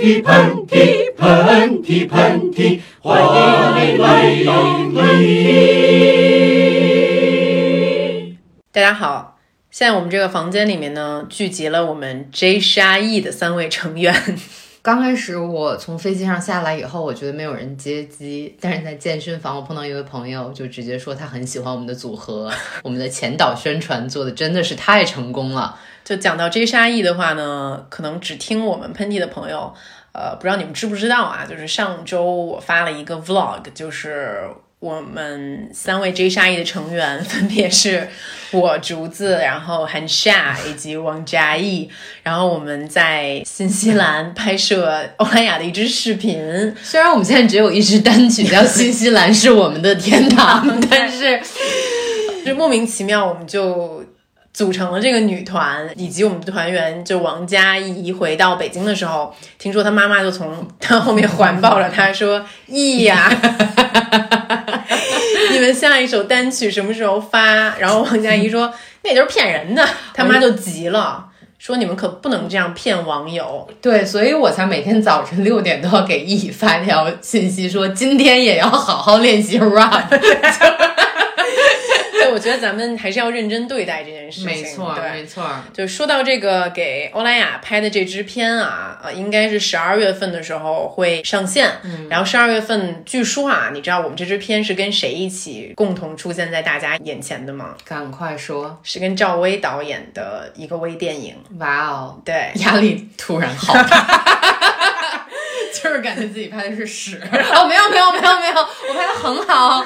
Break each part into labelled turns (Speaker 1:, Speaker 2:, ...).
Speaker 1: 嚏，喷嚏，喷嚏，喷嚏，欢迎来到喷嚏。
Speaker 2: 大家好，现在我们这个房间里面呢，聚集了我们 J 沙 E 的三位成员。
Speaker 3: 刚开始我从飞机上下来以后，我觉得没有人接机，但是在健身房，我碰到一位朋友，就直接说他很喜欢我们的组合，我们的前导宣传做的真的是太成功了。
Speaker 2: 就讲到 J 沙 E 的话呢，可能只听我们喷嚏的朋友，呃，不知道你们知不知道啊？就是上周我发了一个 Vlog，就是我们三位 J 沙 E 的成员分别是我竹子，然后韩夏以及王嘉译，然后我们在新西兰拍摄欧莱雅的一支视频。
Speaker 3: 虽然我们现在只有一支单曲叫《新西兰是我们的天堂》，但是
Speaker 2: 就莫名其妙我们就。组成了这个女团，以及我们的团员就王佳怡回到北京的时候，听说她妈妈就从她后面环抱着她说：“艺呀，你们下一首单曲什么时候发？”然后王佳怡说：“那都是骗人的。”他妈就急了，说：“你们可不能这样骗网友。”
Speaker 3: 对，所以我才每天早晨六点都要给易发条信息，说今天也要好好练习 rap。
Speaker 2: 我觉得咱们还是要认真对待这件事情。
Speaker 3: 没错，
Speaker 2: 对，
Speaker 3: 没错。
Speaker 2: 就说到这个给欧莱雅拍的这支片啊，呃，应该是十二月份的时候会上线。嗯，然后十二月份，据说啊，你知道我们这支片是跟谁一起共同出现在大家眼前的吗？
Speaker 3: 赶快说，
Speaker 2: 是跟赵薇导演的一个微电影。
Speaker 3: 哇哦，
Speaker 2: 对，
Speaker 3: 压力突然好大。就是感觉自己拍的是屎哦，没有没有没有没有，我拍的很好。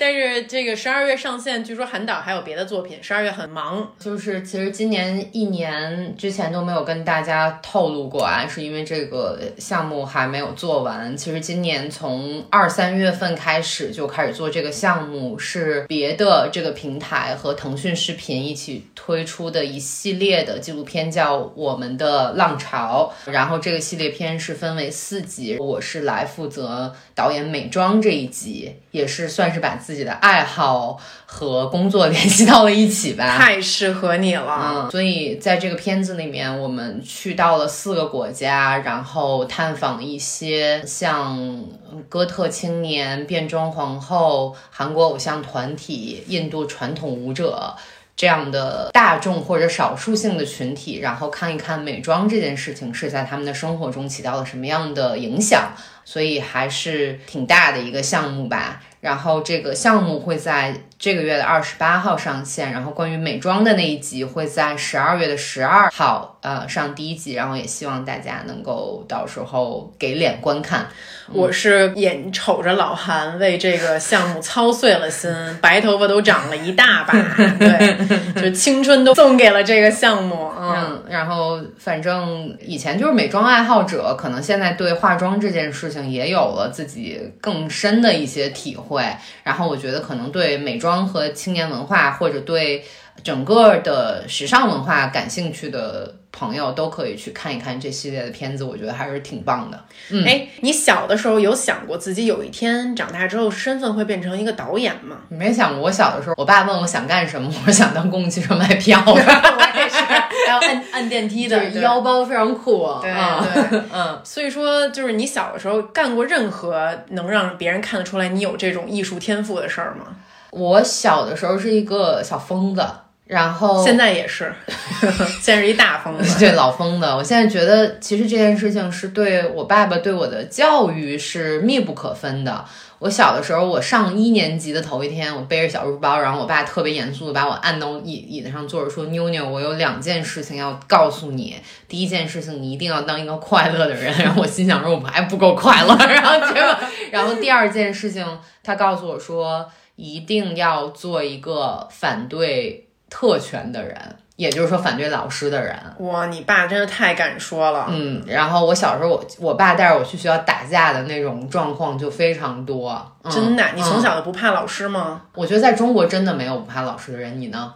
Speaker 2: 但是这个十二月上线，据说韩导还有别的作品，十二月很忙。
Speaker 3: 就是其实今年一年之前都没有跟大家透露过啊，是因为这个项目还没有做完。其实今年从二三月份开始就开始做这个项目，是别的这个平台和腾讯视频一起推出的一系列的纪录片，叫《我们的浪潮》。然后这个系列片是分。为四集，我是来负责导演美妆这一集，也是算是把自己的爱好和工作 联系到了一起吧，
Speaker 2: 太适合你了。
Speaker 3: 嗯，所以在这个片子里面，我们去到了四个国家，然后探访一些像哥特青年、变装皇后、韩国偶像团体、印度传统舞者。这样的大众或者少数性的群体，然后看一看美妆这件事情是在他们的生活中起到了什么样的影响，所以还是挺大的一个项目吧。然后这个项目会在这个月的二十八号上线，然后关于美妆的那一集会在十二月的十二号呃上第一集，然后也希望大家能够到时候给脸观看。
Speaker 2: 我是眼瞅着老韩为这个项目操碎了心，白头发都长了一大把，对，就青春都送给了这个项目。
Speaker 3: 嗯，然后反正以前就是美妆爱好者，可能现在对化妆这件事情也有了自己更深的一些体会。会，然后我觉得可能对美妆和青年文化，或者对整个的时尚文化感兴趣的朋友，都可以去看一看这系列的片子，我觉得还是挺棒的。嗯，
Speaker 2: 哎，你小的时候有想过自己有一天长大之后身份会变成一个导演吗？
Speaker 3: 没想过。我小的时候，我爸问我想干什么，我想当公共汽车卖票的。
Speaker 2: 我也是，还要按按电梯的，
Speaker 3: 腰包非常酷。
Speaker 2: 对对，嗯。所以说，就是你小的时候干过任何能让别人看得出来你有这种艺术天赋的事儿吗？
Speaker 3: 我小的时候是一个小疯子。然后
Speaker 2: 现在也是，现在是一大疯子，
Speaker 3: 对老疯子。我现在觉得，其实这件事情是对我爸爸对我的教育是密不可分的。我小的时候，我上一年级的头一天，我背着小书包，然后我爸特别严肃的把我按到椅椅子上坐着，说：“妞妞，我有两件事情要告诉你。第一件事情，你一定要当一个快乐的人。”然后我心想说：“我们还不够快乐。”然后结果，然后第二件事情，他告诉我说：“一定要做一个反对。”特权的人，也就是说反对老师的人。
Speaker 2: 哇，你爸真的太敢说了。
Speaker 3: 嗯，然后我小时候，我我爸带着我去学校打架的那种状况就非常多。
Speaker 2: 真的，你从小就不怕老师吗？
Speaker 3: 我觉得在中国真的没有不怕老师的人。你呢？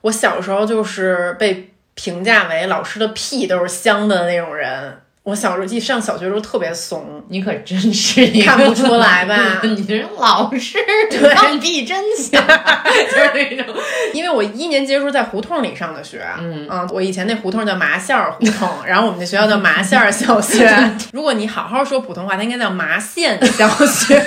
Speaker 2: 我小时候就是被评价为老师的屁都是香的那种人。我小时候记上小学的时候特别怂，
Speaker 3: 你可真是一个
Speaker 2: 看不出来吧
Speaker 3: 你这老师
Speaker 2: 对
Speaker 3: 放屁真响，就是那种。
Speaker 2: 因为我一年级的时候在胡同里上的学，嗯我以前那胡同叫麻线儿胡同，然后我们那学校叫麻线儿小学。如果你好好说普通话，它应该叫麻线小学。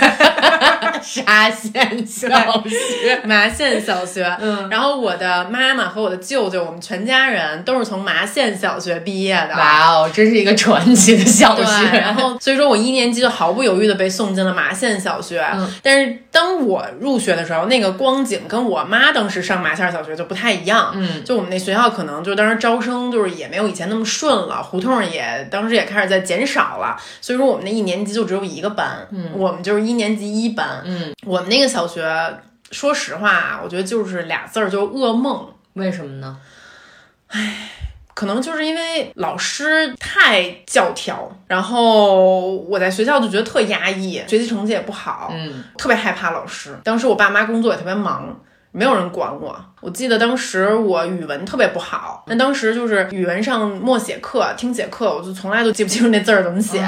Speaker 3: 沙县小学，
Speaker 2: 麻县小学，嗯，然后我的妈妈和我的舅舅，我们全家人都是从麻县小学毕业的。
Speaker 3: 哇哦，真是一个传奇的小，学。
Speaker 2: 然后所以说我一年级就毫不犹豫的被送进了麻县小学。但是当我入学的时候，那个光景跟我妈当时上麻县小学就不太一样。嗯，就我们那学校可能就当时招生就是也没有以前那么顺了，胡同也当时也开始在减少了。所以说我们那一年级就只有一个班，嗯，我们就是一年级一班。嗯，我们那个小学，说实话啊，我觉得就是俩字儿，就是噩梦。
Speaker 3: 为什么呢？
Speaker 2: 唉可能就是因为老师太教条，然后我在学校就觉得特压抑，学习成绩也不好，
Speaker 3: 嗯，
Speaker 2: 特别害怕老师。当时我爸妈工作也特别忙，没有人管我。我记得当时我语文特别不好，那当时就是语文上默写课、听写课，我就从来都记不清楚那字儿怎么写。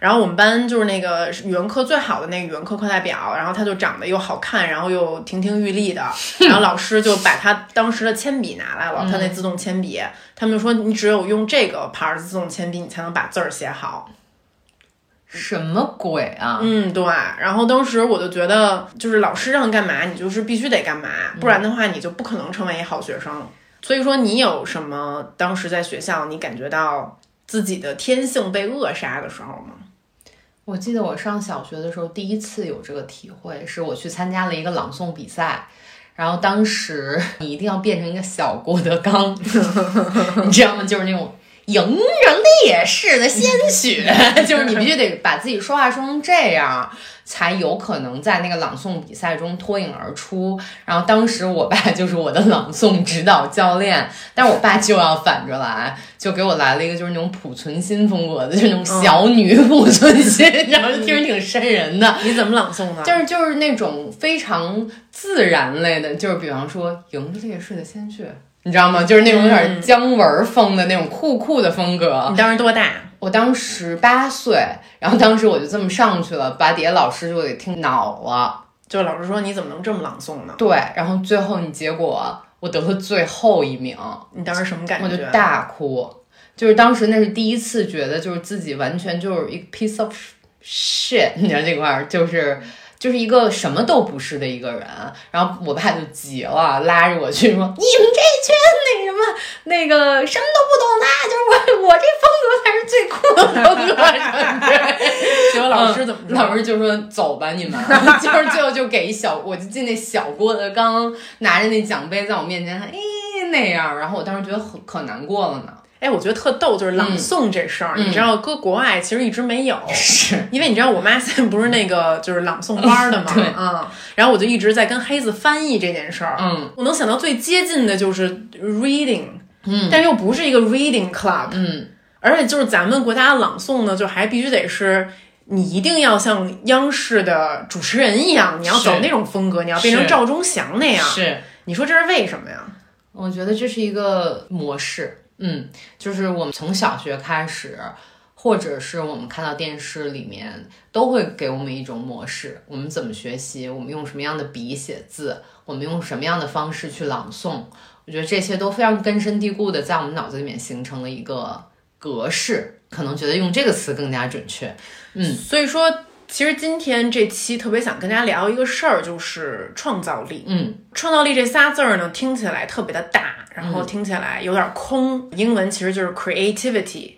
Speaker 2: 然后我们班就是那个语文课最好的那个语文课课代表，然后他就长得又好看，然后又亭亭玉立的，然后老师就把他当时的铅笔拿来了，他那自动铅笔，他们就说你只有用这个牌儿自动铅笔，你才能把字儿写好。
Speaker 3: 什么鬼啊？
Speaker 2: 嗯，对。然后当时我就觉得，就是老师让干嘛，你就是必须得干嘛，不然的话你就不可能成为一好学生。所以说，你有什么当时在学校你感觉到自己的天性被扼杀的时候吗？
Speaker 3: 我记得我上小学的时候，第一次有这个体会，是我去参加了一个朗诵比赛，然后当时你一定要变成一个小郭德纲，你知道吗？就是那种迎着烈士的鲜血，就是你必须得把自己说话说成这样，才有可能在那个朗诵比赛中脱颖而出。然后当时我爸就是我的朗诵指导教练，但是我爸就要反着来，就给我来了一个就是那种濮存昕风格的，就是那种小女濮存昕，然后听着挺瘆人的。
Speaker 2: 你怎么朗诵的？
Speaker 3: 就是就是那种非常自然类的，就是比方说迎着烈士的鲜血，你知道吗？就是那种有点姜文风的那种酷酷的风格。
Speaker 2: 你当时多大？
Speaker 3: 我当时八岁，然后当时我就这么上去了，把底下老师就给听恼了。
Speaker 2: 就老师说你怎么能这么朗诵呢？
Speaker 3: 对，然后最后你结果我得了最后一名，
Speaker 2: 你当时什么感觉？
Speaker 3: 我就大哭，就是当时那是第一次觉得就是自己完全就是一个 piece of shit，你知道这块儿就是。就是一个什么都不是的一个人，然后我爸就急了，拉着我去说：“你们这群那什么那个什么都不懂的，就是我我这风格才是最酷的风格。什么的”
Speaker 2: 结果老师怎么说？
Speaker 3: 老师就说：“走吧，你们。” 就是最后就给一小，我就进那小郭德纲拿着那奖杯在我面前，哎那样，然后我当时觉得很可难过了呢。
Speaker 2: 哎，我觉得特逗，就是朗诵这事儿，你知道，搁国外其实一直没有，
Speaker 3: 是
Speaker 2: 因为你知道，我妈现在不是那个就是朗诵班的 嘛，
Speaker 3: 对
Speaker 2: 嗯，然后我就一直在跟黑子翻译这件事儿，
Speaker 3: 嗯，
Speaker 2: 我能想到最接近的就是 reading，嗯，但又不是一个 reading club，
Speaker 3: 嗯，
Speaker 2: 而且就是咱们国家朗诵呢，就还必须得是。你一定要像央视的主持人一样，你要走那种风格，你要变成赵忠祥那样。
Speaker 3: 是。
Speaker 2: 你说这是为什么呀？
Speaker 3: 我觉得这是一个模式，嗯，就是我们从小学开始，或者是我们看到电视里面，都会给我们一种模式，我们怎么学习，我们用什么样的笔写字，我们用什么样的方式去朗诵，我觉得这些都非常根深蒂固的在我们脑子里面形成了一个格式，可能觉得用这个词更加准确，嗯，
Speaker 2: 所以说，其实今天这期特别想跟大家聊一个事儿，就是创造力。
Speaker 3: 嗯，
Speaker 2: 创造力这仨字儿呢，听起来特别的大，然后听起来有点空。英文其实就是 creativity。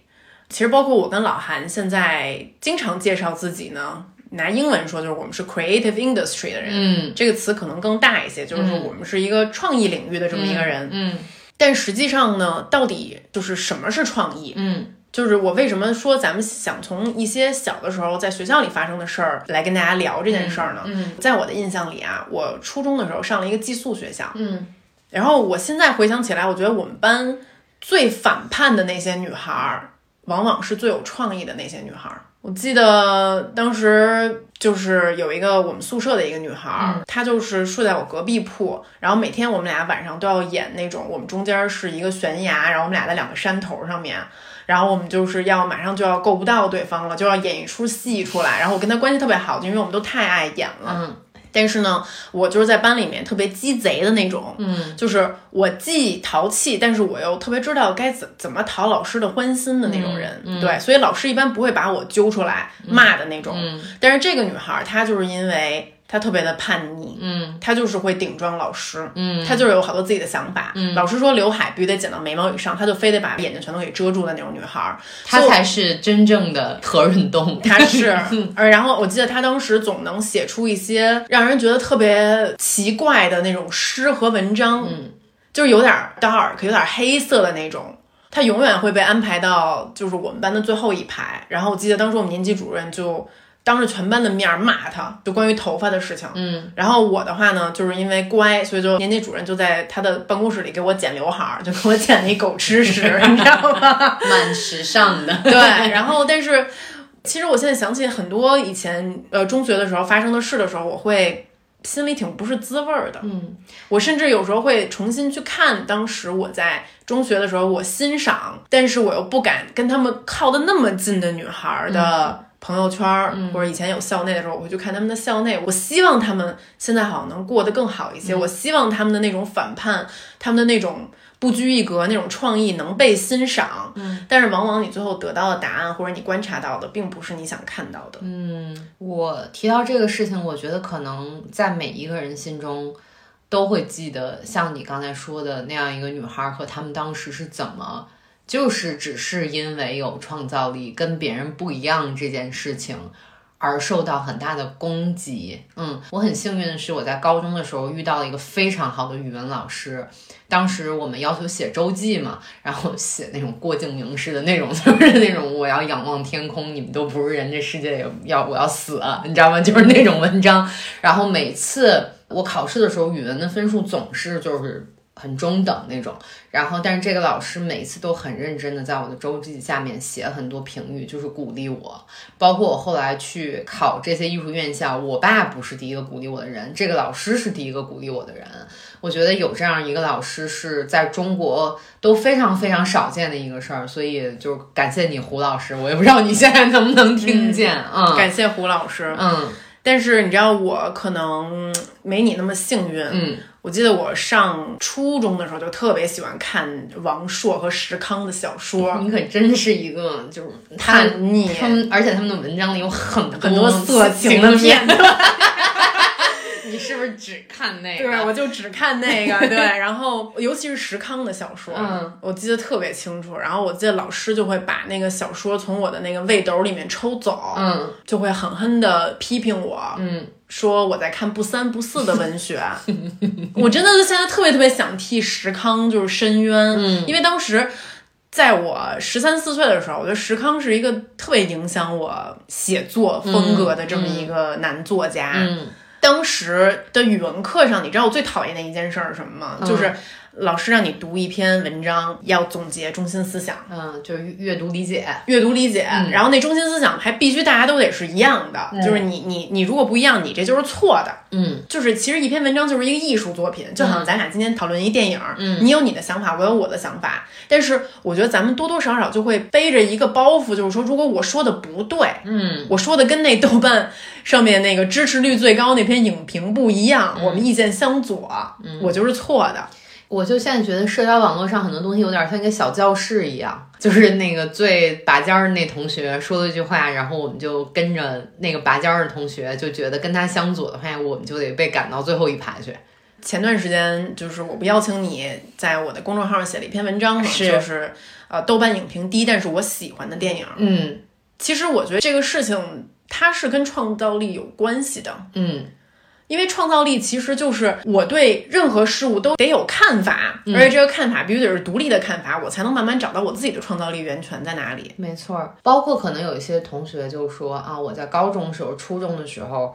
Speaker 2: 其实包括我跟老韩现在经常介绍自己呢，拿英文说就是我们是 creative industry 的人。
Speaker 3: 嗯，
Speaker 2: 这个词可能更大一些，就是说我们是一个创意领域的这么一个人。
Speaker 3: 嗯
Speaker 2: 但实际上呢，到底就是什么是创意？
Speaker 3: 嗯
Speaker 2: 就是我为什么说咱们想从一些小的时候在学校里发生的事儿来跟大家聊这件事儿呢？
Speaker 3: 嗯
Speaker 2: 在我的印象里啊，我初中的时候上了一个寄宿学校，
Speaker 3: 嗯
Speaker 2: 然后我现在回想起来，我觉得我们班最反叛的那些女孩儿，往往是最有创意的那些女孩儿。我记得当时就是有一个我们宿舍的一个女孩儿，她就是睡在我隔壁铺，然后每天我们俩晚上都要演那种我们中间是一个悬崖，然后我们俩在两个山头上面，然后我们就是要马上就要够不到对方了，就要演一出戏出来，然后我跟他关系特别好，就因为我们都太爱演了。
Speaker 3: 嗯
Speaker 2: 但是呢，我就是在班里面特别鸡贼的那种，
Speaker 3: 嗯
Speaker 2: 就是我既淘气，但是我又特别知道该怎怎么讨老师的欢心的那种人。
Speaker 3: 嗯嗯
Speaker 2: 对，所以老师一般不会把我揪出来骂的那种。
Speaker 3: 嗯
Speaker 2: 但是这个女孩儿，她就是因为她特别的叛逆，
Speaker 3: 嗯
Speaker 2: 她就是会顶撞老师，
Speaker 3: 嗯
Speaker 2: 她就是有好多自己的想法。
Speaker 3: 嗯
Speaker 2: 老师说刘海必须得剪到眉毛以上，她就非得把眼睛全都给遮住的那种女孩儿。
Speaker 3: 他才是真正的何润东。
Speaker 2: 她是，呃，然后我记得她当时总能写出一些让人觉得特别奇怪的那种诗和文章，
Speaker 3: 嗯，
Speaker 2: 就是有点 dark，有点黑色的那种。他永远会被安排到就是我们班的最后一排。然后我记得当时我们年级主任就当着全班的面儿骂他，就关于头发的事情。
Speaker 3: 嗯
Speaker 2: 然后我的话呢，就是因为乖，所以就年级主任就在他的办公室里给我剪刘海儿，就给我剪了一狗吃屎，你知道吗？
Speaker 3: 蛮时尚的。
Speaker 2: 对，然后但是其实我现在想起很多以前呃中学的时候发生的事的时候，我会心里挺不是滋味儿的。
Speaker 3: 嗯
Speaker 2: 我甚至有时候会重新去看当时我在中学的时候，我欣赏，但是我又不敢跟他们靠的那么近的女孩儿的。朋友圈儿，或者以前有校内的时候，我会去看他们的校内。我希望他们现在好像能过得更好一些。我希望他们的那种反叛，他们的那种不拘一格、那种创意能被欣赏。
Speaker 3: 嗯，
Speaker 2: 但是往往你最后得到的答案，或者你观察到的，并不是你想看到的。
Speaker 3: 嗯，我提到这个事情，我觉得可能在每一个人心中都会记得，像你刚才说的那样一个女孩和他们当时是怎么。就是只是因为有创造力，跟别人不一样这件事情，而受到很大的攻击。嗯，我很幸运的是，我在高中的时候遇到了一个非常好的语文老师。当时我们要求写周记嘛，然后写那种郭敬明式的那种，就是那种我要仰望天空，你们都不是人，这世界要我要死了，你知道吗？就是那种文章。然后每次我考试的时候，语文的分数总是就是。很中等那种，然后但是这个老师每次都很认真的在我的周记下面写很多评语，就是鼓励我。包括我后来去考这些艺术院校，我爸不是第一个鼓励我的人，这个老师是第一个鼓励我的人。我觉得有这样一个老师是在中国都非常非常少见的一个事儿，所以就感谢你胡老师。我也不知道你现在能不能听见，嗯，
Speaker 2: 感谢胡老师。
Speaker 3: 嗯
Speaker 2: 但是你知道，我可能没你那么幸运。
Speaker 3: 嗯，
Speaker 2: 我记得我上初中的时候就特别喜欢看王朔和石康的小说，
Speaker 3: 你可真是一个就是
Speaker 2: 叛逆，
Speaker 3: 他们，而且他们的文章里有很
Speaker 2: 很多色情
Speaker 3: 的
Speaker 2: 的片段。
Speaker 3: 你是不是只看那个？
Speaker 2: 对，我就只看那个。对，然后尤其是石康的小说，
Speaker 3: 嗯，
Speaker 2: 我记得特别清楚。然后我记得老师就会把那个小说从我的那个胃斗里面抽走，
Speaker 3: 嗯，
Speaker 2: 就会狠狠的批评我，
Speaker 3: 嗯，
Speaker 2: 说我在看不三不四的文学。我真的是现在特别特别想替石康就是申冤，
Speaker 3: 嗯，
Speaker 2: 因为当时。在我十三四岁的时候，我觉得石康是一个特别影响我写作风格的这么一个男作家。
Speaker 3: 嗯，
Speaker 2: 当时的语文课上，你知道我最讨厌的一件事儿是什么吗？
Speaker 3: 嗯
Speaker 2: 就是老师让你读一篇文章，要总结中心思想。
Speaker 3: 嗯，就是阅读理解。
Speaker 2: 阅读理解，
Speaker 3: 嗯
Speaker 2: 然后那中心思想还必须大家都得是一样的，
Speaker 3: 嗯
Speaker 2: 就是你你你如果不一样，你这就是错的。
Speaker 3: 嗯
Speaker 2: 就是其实一篇文章就是一个艺术作品，就好像咱俩今天讨论一电影，
Speaker 3: 嗯
Speaker 2: 你有你的想法，我有我的想法，但是我觉得咱们多多少少就会背着一个包袱，就是说如果我说的不对，
Speaker 3: 嗯
Speaker 2: 我说的跟那豆瓣上面那个支持率最高那篇影评不一样，我们意见相左，我就是错的。
Speaker 3: 我就现在觉得社交网络上很多东西有点像一个小教室一样，就是那个最拔尖儿的那同学说了一句话，然后我们就跟着那个拔尖儿的同学，就觉得跟他相左的话，我们就得被赶到最后一排去。
Speaker 2: 前段时间就是我不邀请你在我的公众号上写了一篇文章嘛，
Speaker 3: 是
Speaker 2: 就是呃豆瓣影评低，但是我喜欢的电影。
Speaker 3: 嗯
Speaker 2: 其实我觉得这个事情它是跟创造力有关系的，
Speaker 3: 嗯
Speaker 2: 因为创造力其实就是我对任何事物都得有看法，而且这个看法必须得是独立的看法，我才能慢慢找到我自己的创造力源泉在哪里。
Speaker 3: 没错儿，包括可能有一些同学就说啊，我在高中时候、初中的时候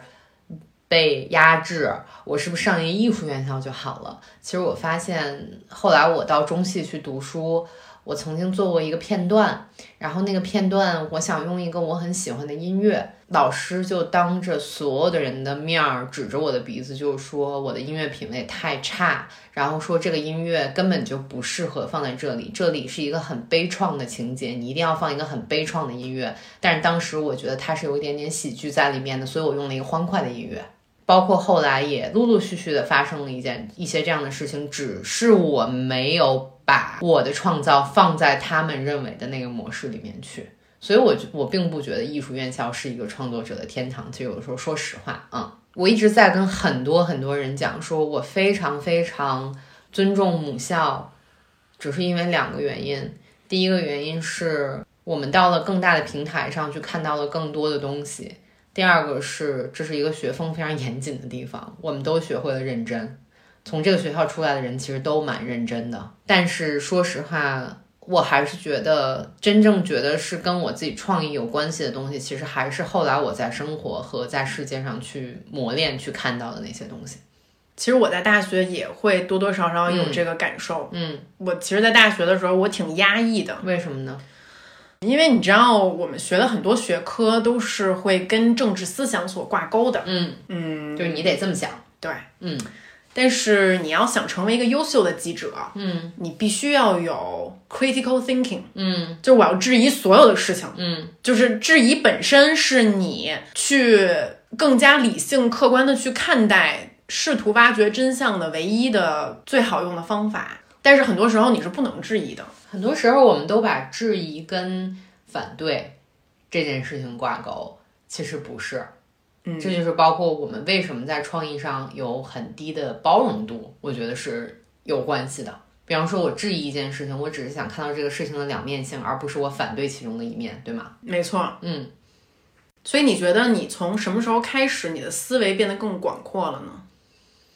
Speaker 3: 被压制，我是不是上一个艺术院校就好了？其实我发现，后来我到中戏去读书，我曾经做过一个片段，然后那个片段我想用一个我很喜欢的音乐，老师就当着所有的人的面儿指着我的鼻子就是说我的音乐品味太差，然后说这个音乐根本就不适合放在这里，这里是一个很悲怆的情节，你一定要放一个很悲怆的音乐。但是当时我觉得它是有一点点喜剧在里面的，所以我用了一个欢快的音乐。包括后来也陆陆续续的发生了一件一些这样的事情，只是我没有把我的创造放在他们认为的那个模式里面去，所以我我并不觉得艺术院校是一个创作者的天堂。其实有的时候说实话，嗯，我一直在跟很多很多人讲，说我非常非常尊重母校，只是因为两个原因。第一个原因是我们到了更大的平台上去看到了更多的东西。第二个是，这是一个学风非常严谨的地方，我们都学会了认真。从这个学校出来的人其实都蛮认真的，但是说实话，我还是觉得真正觉得是跟我自己创意有关系的东西，其实还是后来我在生活和在世界上去磨练、去看到的那些东西。
Speaker 2: 其实我在大学也会多多少少有这个感受。
Speaker 3: 嗯，
Speaker 2: 我其实，在大学的时候，我挺压抑的。
Speaker 3: 为什么呢？
Speaker 2: 因为你知道，我们学的很多学科都是会跟政治思想所挂钩的。
Speaker 3: 嗯
Speaker 2: 嗯，
Speaker 3: 就是你得这么想。
Speaker 2: 对，
Speaker 3: 嗯。
Speaker 2: 但是你要想成为一个优秀的记者，
Speaker 3: 嗯，
Speaker 2: 你必须要有 critical thinking。
Speaker 3: 嗯，
Speaker 2: 就是我要质疑所有的事情。
Speaker 3: 嗯，
Speaker 2: 就是质疑本身是你去更加理性、客观的去看待，试图挖掘真相的唯一的最好用的方法。但是很多时候你是不能质疑的。
Speaker 3: 很多时候，我们都把质疑跟反对这件事情挂钩，其实不是。
Speaker 2: 嗯，
Speaker 3: 这就是包括我们为什么在创意上有很低的包容度，我觉得是有关系的。比方说，我质疑一件事情，我只是想看到这个事情的两面性，而不是我反对其中的一面，对吗？
Speaker 2: 没错。
Speaker 3: 嗯，
Speaker 2: 所以你觉得你从什么时候开始，你的思维变得更广阔了呢？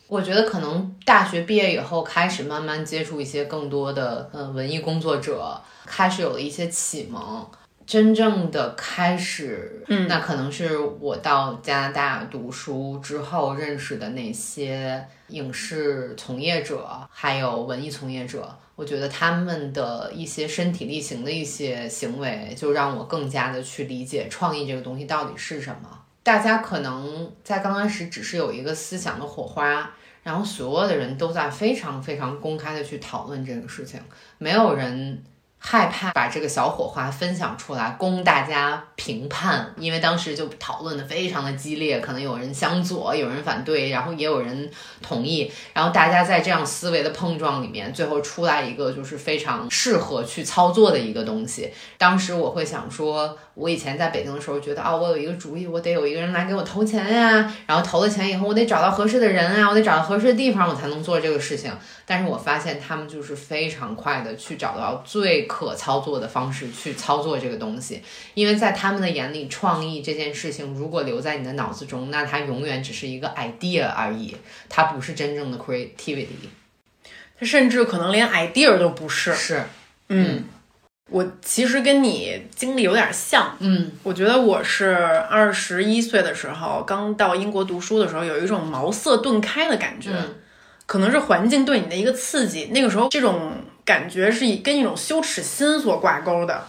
Speaker 3: 我觉得可能大学毕业以后，开始慢慢接触一些更多的呃文艺工作者，开始有了一些启蒙。真正的开始，
Speaker 2: 嗯，
Speaker 3: 那可能是我到加拿大读书之后认识的那些影视从业者，还有文艺从业者。我觉得他们的一些身体力行的一些行为，就让我更加的去理解创意这个东西到底是什么。大家可能在刚开始只是有一个思想的火花，然后所有的人都在非常非常公开的去讨论这个事情，没有人害怕把这个小火花分享出来供大家评判，因为当时就讨论的非常的激烈，可能有人向左，有人反对，然后也有人同意，然后大家在这样思维的碰撞里面，最后出来一个就是非常适合去操作的一个东西。当时我会想说。我以前在北京的时候，觉得啊，我有一个主意，我得有一个人来给我投钱呀。然后投了钱以后，我得找到合适的人啊，我得找到合适的地方，我才能做这个事情。但是我发现他们就是非常快的去找到最可操作的方式去操作这个东西，因为在他们的眼里，创意这件事情如果留在你的脑子中，那它永远只是一个 idea 而已，它不是真正的 creativity，
Speaker 2: 它甚至可能连 idea 都不是。
Speaker 3: 是，
Speaker 2: 嗯。我其实跟你经历有点像，
Speaker 3: 嗯，
Speaker 2: 我觉得我是二十一岁的时候刚到英国读书的时候，有一种茅塞顿开的感觉，可能是环境对你的一个刺激。那个时候这种感觉是以跟一种羞耻心所挂钩的，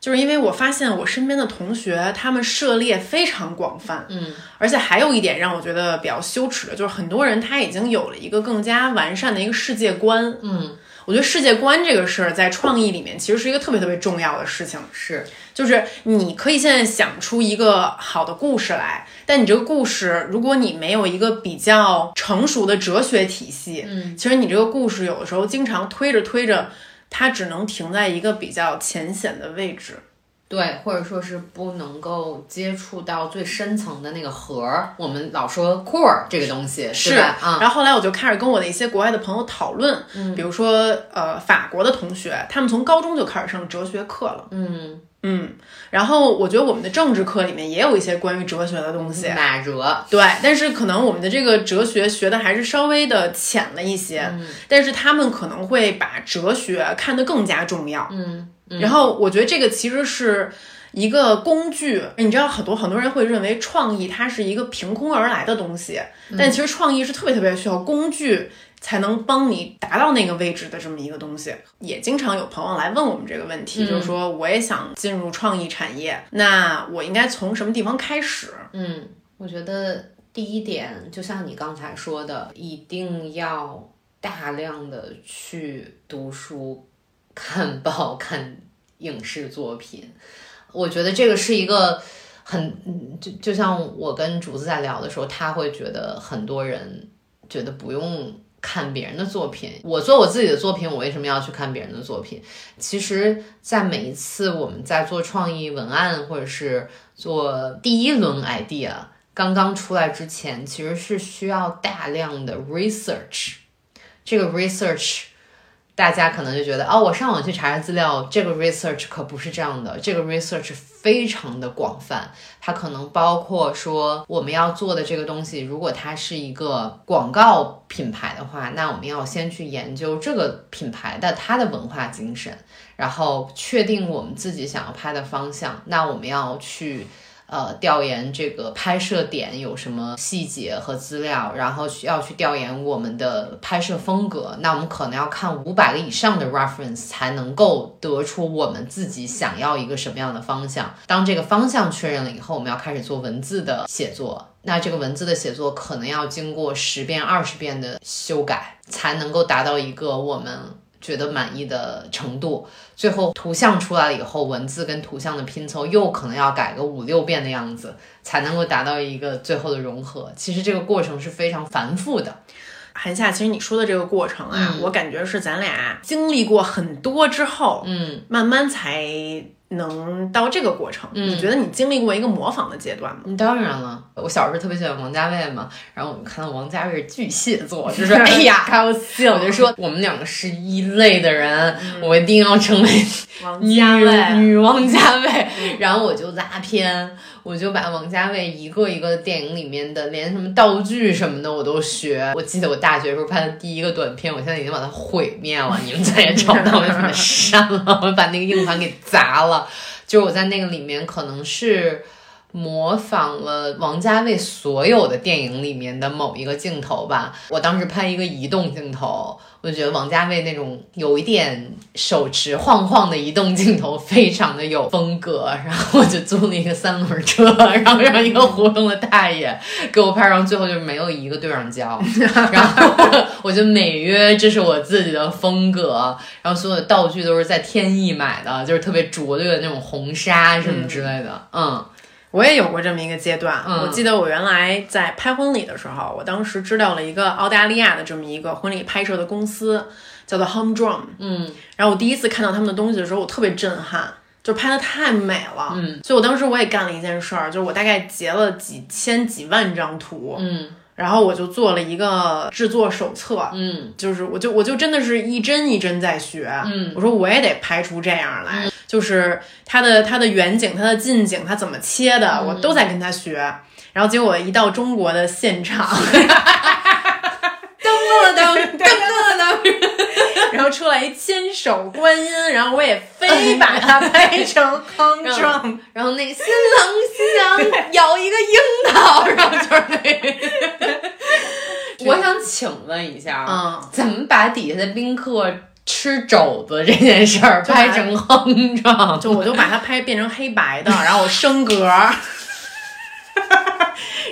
Speaker 2: 就是因为我发现我身边的同学他们涉猎非常广泛，
Speaker 3: 嗯，
Speaker 2: 而且还有一点让我觉得比较羞耻的，就是很多人他已经有了一个更加完善的一个世界观，
Speaker 3: 嗯。
Speaker 2: 我觉得世界观这个事儿在创意里面其实是一个特别特别重要的事情，
Speaker 3: 是，
Speaker 2: 就是你可以现在想出一个好的故事来，但你这个故事如果你没有一个比较成熟的哲学体系，
Speaker 3: 嗯，
Speaker 2: 其实你这个故事有的时候经常推着推着，它只能停在一个比较浅显的位置。
Speaker 3: 对，或者说是不能够接触到最深层的那个核儿。我们老说 core 这个东西
Speaker 2: 是
Speaker 3: 啊。
Speaker 2: 然后后来我就开始跟我的一些国外的朋友讨论，
Speaker 3: 嗯，
Speaker 2: 比如说呃法国的同学，他们从高中就开始上哲学课了，
Speaker 3: 嗯
Speaker 2: 嗯。然后我觉得我们的政治课里面也有一些关于哲学的东西，
Speaker 3: 马哲
Speaker 2: 对，但是可能我们的这个哲学学的还是稍微的浅了一些，但是他们可能会把哲学看得更加重要，
Speaker 3: 嗯。
Speaker 2: 然后我觉得这个其实是一个工具，你知道，很多很多人会认为创意它是一个凭空而来的东西，但其实创意是特别特别需要工具才能帮你达到那个位置的这么一个东西。也经常有朋友来问我们这个问题，就是说我也想进入创意产业，那我应该从什么地方开始？
Speaker 3: 嗯，我觉得第一点，就像你刚才说的，一定要大量的去读书、看报、看影视作品。我觉得这个是一个很，嗯就就像我跟竹子在聊的时候，他会觉得很多人觉得不用看别人的作品。我做我自己的作品，我为什么要去看别人的作品？其实，在每一次我们在做创意文案或者是做第一轮 idea 刚刚出来之前，其实是需要大量的 research。这个 research 大家可能就觉得哦，我上网去查查资料，这个 research 可不是这样的，这个 research 非常的广泛，它可能包括说我们要做的这个东西，如果它是一个广告品牌的话，那我们要先去研究这个品牌的它的文化精神，然后确定我们自己想要拍的方向，那我们要去。呃，调研这个拍摄点有什么细节和资料，然后需要去调研我们的拍摄风格。那我们可能要看五百个以上的 reference 才能够得出我们自己想要一个什么样的方向。当这个方向确认了以后，我们要开始做文字的写作。那这个文字的写作可能要经过十遍、二十遍的修改，才能够达到一个我们。觉得满意的程度，最后图像出来了以后，文字跟图像的拼凑又可能要改个五六遍的样子，才能够达到一个最后的融合。其实这个过程是非常繁复的。
Speaker 2: 韩夏，其实你说的这个过程啊，我感觉是咱俩经历过很多之后，
Speaker 3: 嗯，
Speaker 2: 慢慢才。能到这个过程，你觉得你经历过一个模仿的阶段吗？
Speaker 3: 当然了，我小时候特别喜欢王家卫嘛，然后我们看到王家卫是巨蟹座，就是哎呀，开玩笑，我就说我们两个是一类的人，我一定要成为
Speaker 2: 王家卫。
Speaker 3: 女王家卫，然后我就拉片，我就把王家卫一个一个的电影里面的连什么道具什么的我都学。我记得我大学时候拍的第一个短片，我现在已经把它毁灭了，你们再也找不到，我就把它删了，我把那个硬盘给砸了。就是我在那个里面可能是模仿了王家卫所有的电影里面的某一个镜头吧。我当时拍一个移动镜头，我就觉得王家卫那种有一点手持晃晃的移动镜头非常的有风格。然后我就租了一个三轮车，然后让一个活动的大爷给我拍，然后最后就没有一个对上焦。然后我就美约这是我自己的风格，然后所有的道具都是在天意买的，就是特别拙劣的那种红纱什么之类的。嗯。
Speaker 2: 我也有过这么一个阶段，我记得我原来在拍婚礼的时候，我当时知道了一个澳大利亚的这么一个婚礼拍摄的公司，叫做 Home Drum。
Speaker 3: 嗯，
Speaker 2: 然后我第一次看到他们的东西的时候，我特别震撼，就拍的太美了。
Speaker 3: 嗯，
Speaker 2: 所以我当时我也干了一件事儿，就是我大概截了几千几万张图。
Speaker 3: 嗯。
Speaker 2: 然后我就做了一个制作手册，
Speaker 3: 嗯，
Speaker 2: 就是我就我就真的是一帧一帧在学，
Speaker 3: 嗯，
Speaker 2: 我说我也得拍出这样来，就是他的他的远景、他的近景、他怎么切的，我都在跟他学。然后结果一到中国的现场，噔
Speaker 3: 噔噔噔噔噔。
Speaker 2: 然后出来一千手观音，然后我也非把它拍成康庄，
Speaker 3: 然后那个新郎新娘咬一个樱桃，然后就是那个。我想请问一下
Speaker 2: 啊，
Speaker 3: 怎么把底下的宾客吃肘子这件事儿拍成哼唱？
Speaker 2: 就我就把它拍变成黑白的，然后我升格。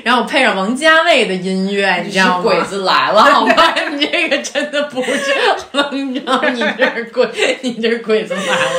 Speaker 2: 然后配上王家卫的音乐，你知道吗？
Speaker 3: 鬼子来了，好吧？你这个真的不是哼唱，你这是鬼，你这是鬼子来了。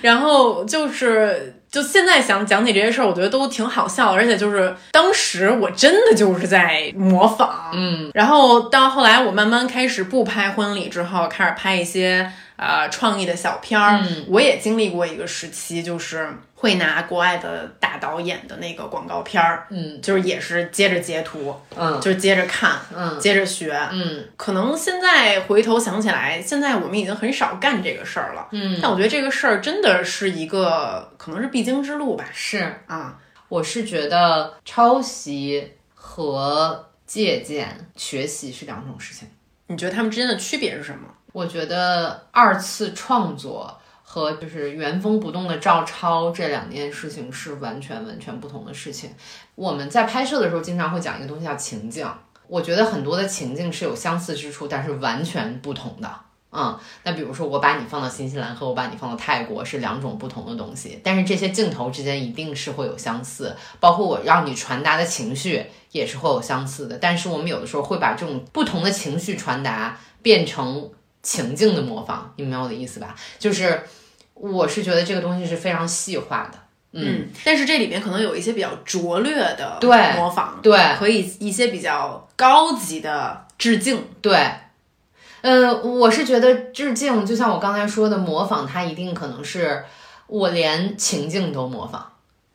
Speaker 2: 然后就是，就现在想讲起这些事儿，我觉得都挺好笑，而且就是当时我真的就是在模仿，
Speaker 3: 嗯。
Speaker 2: 然后到后来，我慢慢开始不拍婚礼之后，开始拍一些呃创意的小片儿。我也经历过一个时期，就是。会拿国外的大导演的那个广告片儿，
Speaker 3: 嗯，
Speaker 2: 就是也是接着截图，
Speaker 3: 嗯，
Speaker 2: 就是接着看，
Speaker 3: 嗯，
Speaker 2: 接着学，
Speaker 3: 嗯，
Speaker 2: 可能现在回头想起来，现在我们已经很少干这个事儿了，
Speaker 3: 嗯，
Speaker 2: 但我觉得这个事儿真的是一个可能是必经之路吧，
Speaker 3: 是
Speaker 2: 啊，
Speaker 3: 我是觉得抄袭和借鉴、学习是两种事情，
Speaker 2: 你觉得他们之间的区别是什么？
Speaker 3: 我觉得二次创作。和就是原封不动的照抄这两件事情是完全完全不同的事情。我们在拍摄的时候经常会讲一个东西叫情境，我觉得很多的情境是有相似之处，但是完全不同的。嗯，那比如说我把你放到新西兰和我把你放到泰国是两种不同的东西，但是这些镜头之间一定是会有相似，包括我让你传达的情绪也是会有相似的。但是我们有的时候会把这种不同的情绪传达变成情境的模仿，你明白我的意思吧？就是我是觉得这个东西是非常细化的。
Speaker 2: 嗯，但是这里面可能有一些比较拙劣的
Speaker 3: 对
Speaker 2: 模仿，
Speaker 3: 对
Speaker 2: 和一一些比较高级的致敬。
Speaker 3: 对，呃，我是觉得致敬，就像我刚才说的，模仿它一定可能是我连情境都模仿，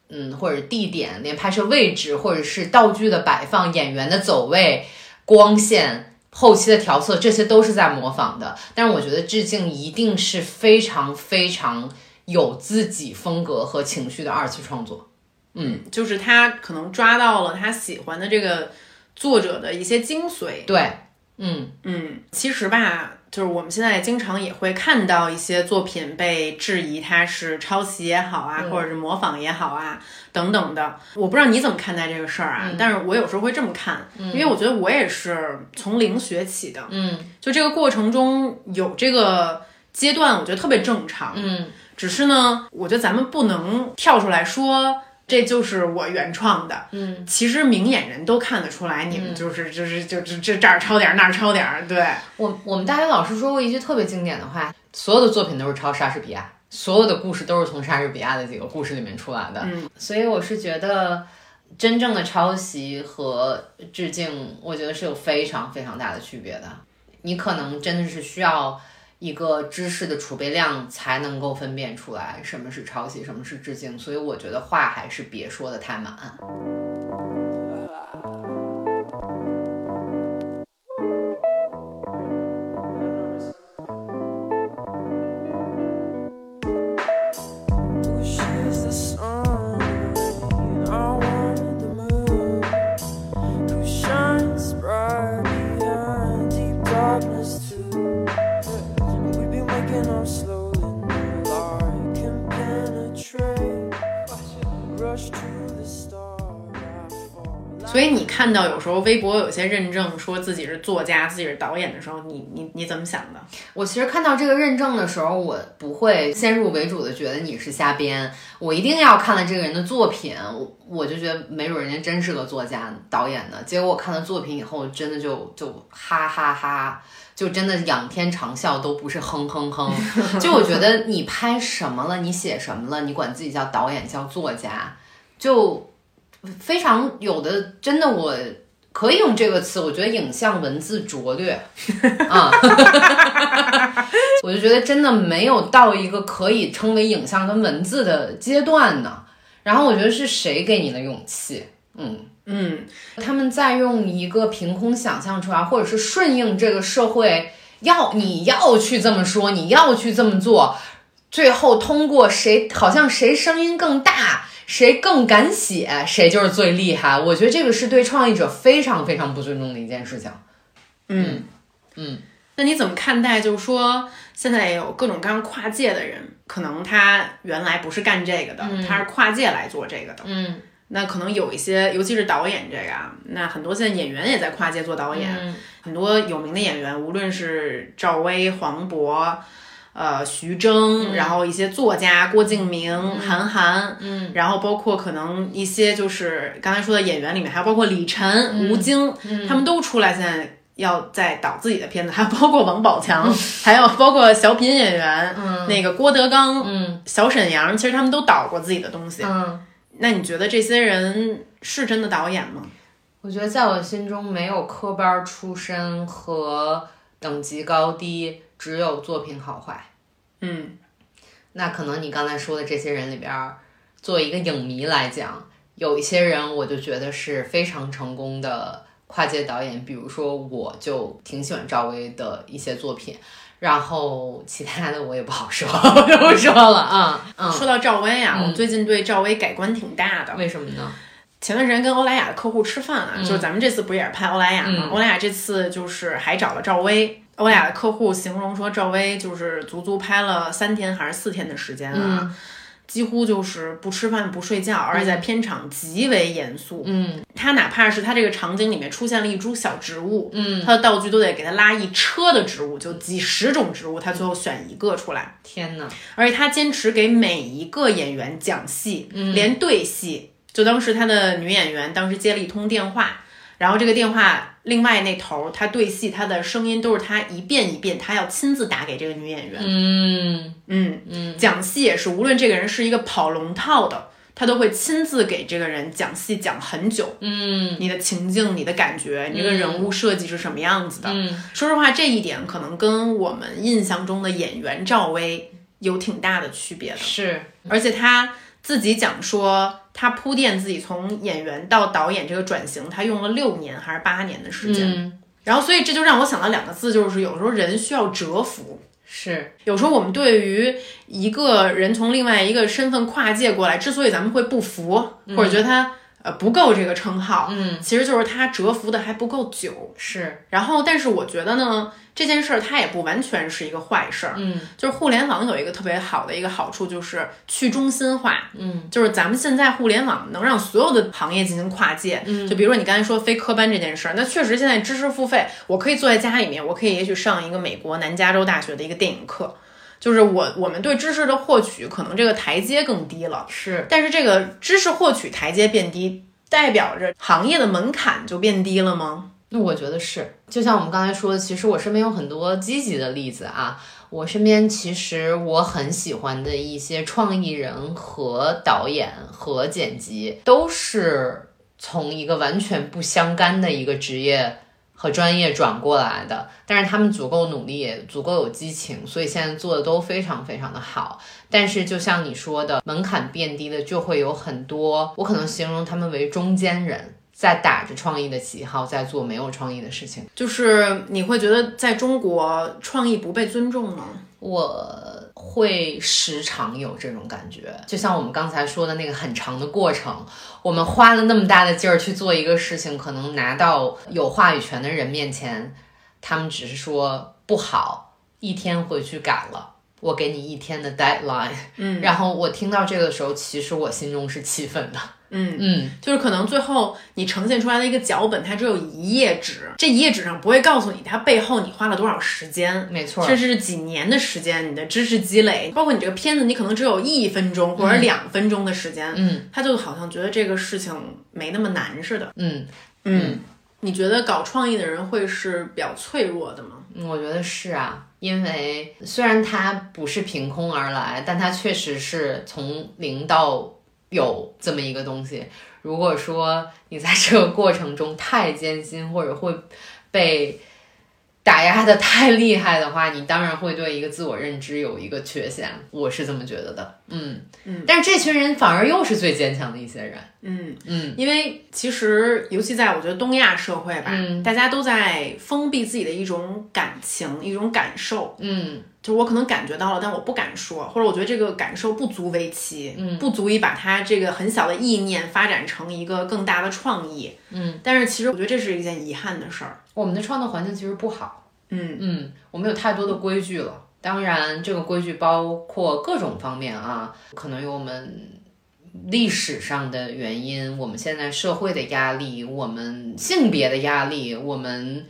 Speaker 3: 嗯，或者地点，连拍摄位置，或者是道具的摆放、演员的走位、光线、后期的调色，这些都是在模仿的。但是我觉得致敬一定是非常非常有自己风格和情绪的二次创作。
Speaker 2: 嗯，就是他可能抓到了他喜欢的这个作者的一些精髓。
Speaker 3: 对，嗯
Speaker 2: 嗯，其实吧，就是我们现在经常也会看到一些作品被质疑它是抄袭也好啊，或者是模仿也好啊，等等的。我不知道你怎么看待这个事儿啊，但是我有时候会这么看，因为我觉得我也是从零学起的，
Speaker 3: 嗯。
Speaker 2: 就这个过程中有这个阶段，我觉得特别正常。
Speaker 3: 嗯。
Speaker 2: 只是呢，我觉得咱们不能跳出来说这就是我原创的。
Speaker 3: 嗯，
Speaker 2: 其实明眼人都看得出来，你们就是就是就这这这儿抄点儿那儿抄点儿，对，
Speaker 3: 我我们大学老师说过一句特别经典的话：所有的作品都是抄莎士比亚，所有的故事都是从莎士比亚的几个故事里面出来的。
Speaker 2: 嗯，
Speaker 3: 所以我是觉得，真正的抄袭和致敬，我觉得是有非常非常大的区别的。你可能真的是需要一个知识的储备量，才能够分辨出来什么是抄袭，什么是致敬。所以我觉得话还是别说的太满。
Speaker 2: 看到有时候微博有些认证说自己是作家、自己是导演的时候，你你你怎么想的？
Speaker 3: 我其实看到这个认证的时候，我不会先入为主的觉得你是瞎编，我一定要看了这个人的作品，我我就觉得没准人家真是个作家、导演的。结果我看了作品以后，真的就就哈哈哈，就真的仰天长啸，都不是哼哼哼。就我觉得你拍什么了，你写什么了，你管自己叫导演叫作家，就非常有的真的我。可以用这个词，我觉得影像文字拙劣啊，我就觉得真的没有到一个可以称为影像跟文字的阶段呢。然后我觉得是谁给你的勇气？嗯，
Speaker 2: 嗯，
Speaker 3: 他们在用一个凭空想象出来，或者是顺应这个社会要你要去这么说，你要去这么做，最后通过谁好像谁声音更大，谁更敢写，谁就是最厉害。我觉得这个是对创意者非常非常不尊重的一件事情。
Speaker 2: 嗯
Speaker 3: 嗯，
Speaker 2: 那你怎么看待？就是说，现在也有各种各样跨界的人，可能他原来不是干这个的，他是跨界来做这个的。
Speaker 3: 嗯
Speaker 2: 那可能有一些，尤其是导演这个啊，那很多现在演员也在跨界做导演，
Speaker 3: 嗯
Speaker 2: 很多有名的演员，无论是赵薇、黄渤。呃，徐峥，然后一些作家郭敬明、韩寒，
Speaker 3: 嗯，
Speaker 2: 然后包括可能一些就是刚才说的演员里面，还有包括李晨、吴京，他们都出来现在要在导自己的片子，还有包括王宝强，还有包括小品演员，那个郭德纲、
Speaker 3: 嗯。
Speaker 2: 小沈阳，其实他们都导过自己的东西。
Speaker 3: 嗯。
Speaker 2: 那你觉得这些人是真的导演吗？
Speaker 3: 我觉得在我心中没有科班出身和等级高低，只有作品好坏。
Speaker 2: 嗯
Speaker 3: 那可能你刚才说的这些人里边儿，作为一个影迷来讲，有一些人我就觉得是非常成功的跨界导演，比如说我就挺喜欢赵薇的一些作品，然后其他的我也不好说，不说了啊。嗯，
Speaker 2: 说到赵薇啊，
Speaker 3: 嗯
Speaker 2: 我最近对赵薇改观挺大的。
Speaker 3: 为什么呢？
Speaker 2: 前段时间跟欧莱雅的客户吃饭啊，就是咱们这次不也是拍欧莱雅吗？
Speaker 3: 嗯
Speaker 2: 欧莱雅这次就是还找了赵薇。欧莱雅的客户形容说，赵薇就是足足拍了三天还是四天的时间啊，
Speaker 3: 嗯
Speaker 2: 几乎就是不吃饭不睡觉，而且在片场极为严肃。
Speaker 3: 嗯
Speaker 2: 他哪怕是他这个场景里面出现了一株小植物，
Speaker 3: 嗯，
Speaker 2: 他的道具都得给他拉一车的植物，就几十种植物，他最后选一个出来。
Speaker 3: 天哪，
Speaker 2: 而且他坚持给每一个演员讲戏，连对戏。就当时他的女演员当时接了一通电话，然后这个电话另外那头他对戏，他的声音都是他一遍一遍，他要亲自打给这个女演员。
Speaker 3: 嗯
Speaker 2: 嗯嗯，讲戏也是，无论这个人是一个跑龙套的，他都会亲自给这个人讲戏讲很久。
Speaker 3: 嗯
Speaker 2: 你的情境、你的感觉、你这个人物设计是什么样子的？
Speaker 3: 嗯
Speaker 2: 说实话，这一点可能跟我们印象中的演员赵薇有挺大的区别的。
Speaker 3: 是，
Speaker 2: 而且他自己讲说，他铺垫自己从演员到导演这个转型，他用了六年还是八年的时间。
Speaker 3: 嗯
Speaker 2: 然后，所以这就让我想到两个字，就是有时候人需要蛰伏。
Speaker 3: 是，
Speaker 2: 有时候我们对于一个人从另外一个身份跨界过来，之所以咱们会不服，或者觉得他呃不够这个称号，
Speaker 3: 嗯
Speaker 2: 其实就是他蛰伏的还不够久。
Speaker 3: 是，
Speaker 2: 然后，但是我觉得呢，这件事儿它也不完全是一个坏事儿。
Speaker 3: 嗯
Speaker 2: 就是互联网有一个特别好的一个好处，就是去中心化。
Speaker 3: 嗯
Speaker 2: 就是咱们现在互联网能让所有的行业进行跨界。
Speaker 3: 嗯
Speaker 2: 就比如说你刚才说非科班这件事儿，那确实现在知识付费，我可以坐在家里面，我可以也许上一个美国南加州大学的一个电影课。就是我我们对知识的获取，可能这个台阶更低了。
Speaker 3: 是，
Speaker 2: 但是这个知识获取台阶变低，代表着行业的门槛就变低了吗？
Speaker 3: 那我觉得是，就像我们刚才说的，其实我身边有很多积极的例子啊。我身边其实我很喜欢的一些创意人和导演和剪辑，都是从一个完全不相干的一个职业和专业转过来的，但是他们足够努力，也足够有激情，所以现在做的都非常非常的好。但是就像你说的，门槛变低的就会有很多，我可能形容他们为中间人。在打着创意的旗号，在做没有创意的事情。
Speaker 2: 就是你会觉得在中国创意不被尊重吗？
Speaker 3: 我会时常有这种感觉，就像我们刚才说的那个很长的过程，我们花了那么大的劲儿去做一个事情，可能拿到有话语权的人面前，他们只是说不好，一天回去改了。我给你一天的 deadline，
Speaker 2: 嗯
Speaker 3: 然后我听到这个的时候，其实我心中是气愤的。
Speaker 2: 嗯。
Speaker 3: 嗯，
Speaker 2: 就是可能最后你呈现出来的一个脚本，它只有一页纸，这一页纸上不会告诉你它背后你花了多少时间，
Speaker 3: 没错，
Speaker 2: 甚至是几年的时间，你的知识积累，包括你这个片子，你可能只有一分钟或者两分钟的时间，
Speaker 3: 嗯。
Speaker 2: 他就好像觉得这个事情没那么难似的。
Speaker 3: 嗯。
Speaker 2: 嗯，你觉得搞创意的人会是比较脆弱的吗？
Speaker 3: 嗯，我觉得是啊，因为虽然它不是凭空而来，但它确实是从零到有这么一个东西。如果说你在这个过程中太艰辛，或者会被打压的太厉害的话，你当然会对一个自我认知有一个缺陷。我是这么觉得的，嗯
Speaker 2: 嗯，
Speaker 3: 但是这群人反而又是最坚强的一些人，
Speaker 2: 嗯
Speaker 3: 嗯
Speaker 2: 因为其实尤其在我觉得东亚社会吧，
Speaker 3: 嗯
Speaker 2: 大家都在封闭自己的一种感情、一种感受。
Speaker 3: 嗯
Speaker 2: 就是我可能感觉到了，但我不敢说，或者我觉得这个感受不足为奇，
Speaker 3: 嗯
Speaker 2: 不足以把它这个很小的意念发展成一个更大的创意。
Speaker 3: 嗯，
Speaker 2: 但是其实我觉得这是一件遗憾的事儿。
Speaker 3: 我们的创作环境其实不好。
Speaker 2: 嗯
Speaker 3: 嗯，我们有太多的规矩了。当然，这个规矩包括各种方面啊，可能有我们历史上的原因，我们现在社会的压力，我们性别的压力，我们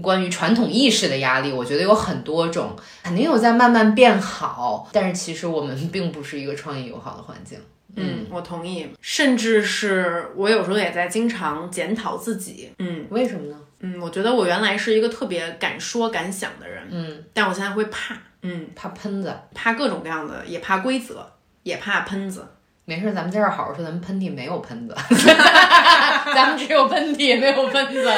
Speaker 3: 关于传统意识的压力，我觉得有很多种，肯定有在慢慢变好。但是其实我们 并不是一个创意友好的环境。
Speaker 2: 嗯，我同意，甚至是我有时候也在经常检讨自己。嗯
Speaker 3: 为什么呢？
Speaker 2: 嗯，我觉得我原来是一个特别敢说敢想的人，
Speaker 3: 嗯，
Speaker 2: 但我现在会怕，嗯，
Speaker 3: 怕喷子。
Speaker 2: 怕各种各样的，也怕规则，也怕喷子。
Speaker 3: 没事，咱们在这儿好好说，咱们喷嚏没有喷子，咱们只有喷嚏，没有喷子。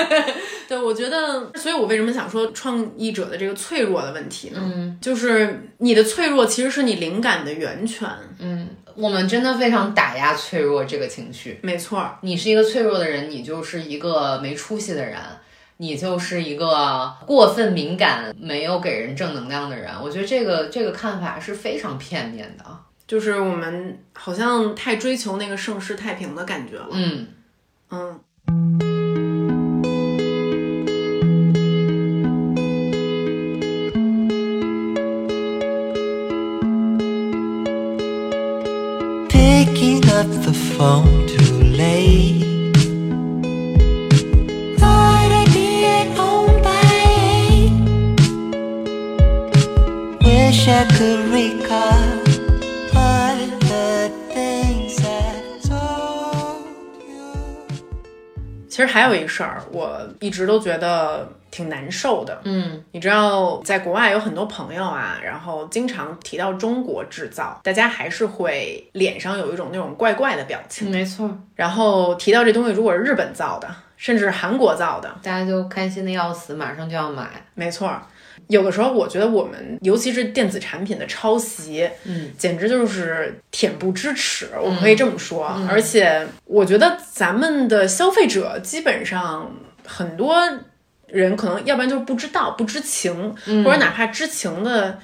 Speaker 2: 对，我觉得，所以我为什么想说创意者的这个脆弱的问题呢？
Speaker 3: 嗯
Speaker 2: 就是你的脆弱其实是你灵感的源泉。
Speaker 3: 嗯，我们真的非常打压脆弱这个情绪。
Speaker 2: 没错儿，
Speaker 3: 你是一个脆弱的人，你就是一个没出息的人，你就是一个过分敏感、没有给人正能量的人。我觉得这个这个看法是非常片面的。
Speaker 2: 就是我们好像太追求那个盛世太平的感觉了。
Speaker 3: 嗯，
Speaker 2: 嗯 Picking
Speaker 4: up the phone too late. Thought I'd be at home by eight. Wish I could recall
Speaker 2: 其实还有一事儿，我一直都觉得挺难受的。
Speaker 3: 嗯
Speaker 2: 你知道，在国外有很多朋友啊，然后经常提到中国制造，大家还是会脸上有一种那种怪怪的表情。
Speaker 3: 没错，
Speaker 2: 然后提到这东西如果是日本造的，甚至韩国造的，
Speaker 3: 大家就开心的要死，马上就要买。
Speaker 2: 没错儿。有的时候，我觉得我们尤其是电子产品的抄袭，
Speaker 3: 嗯，
Speaker 2: 简直就是恬不知耻，我可以这么说。而且，我觉得咱们的消费者基本上很多人可能要不然就是不知道、不知情，或者哪怕知情的。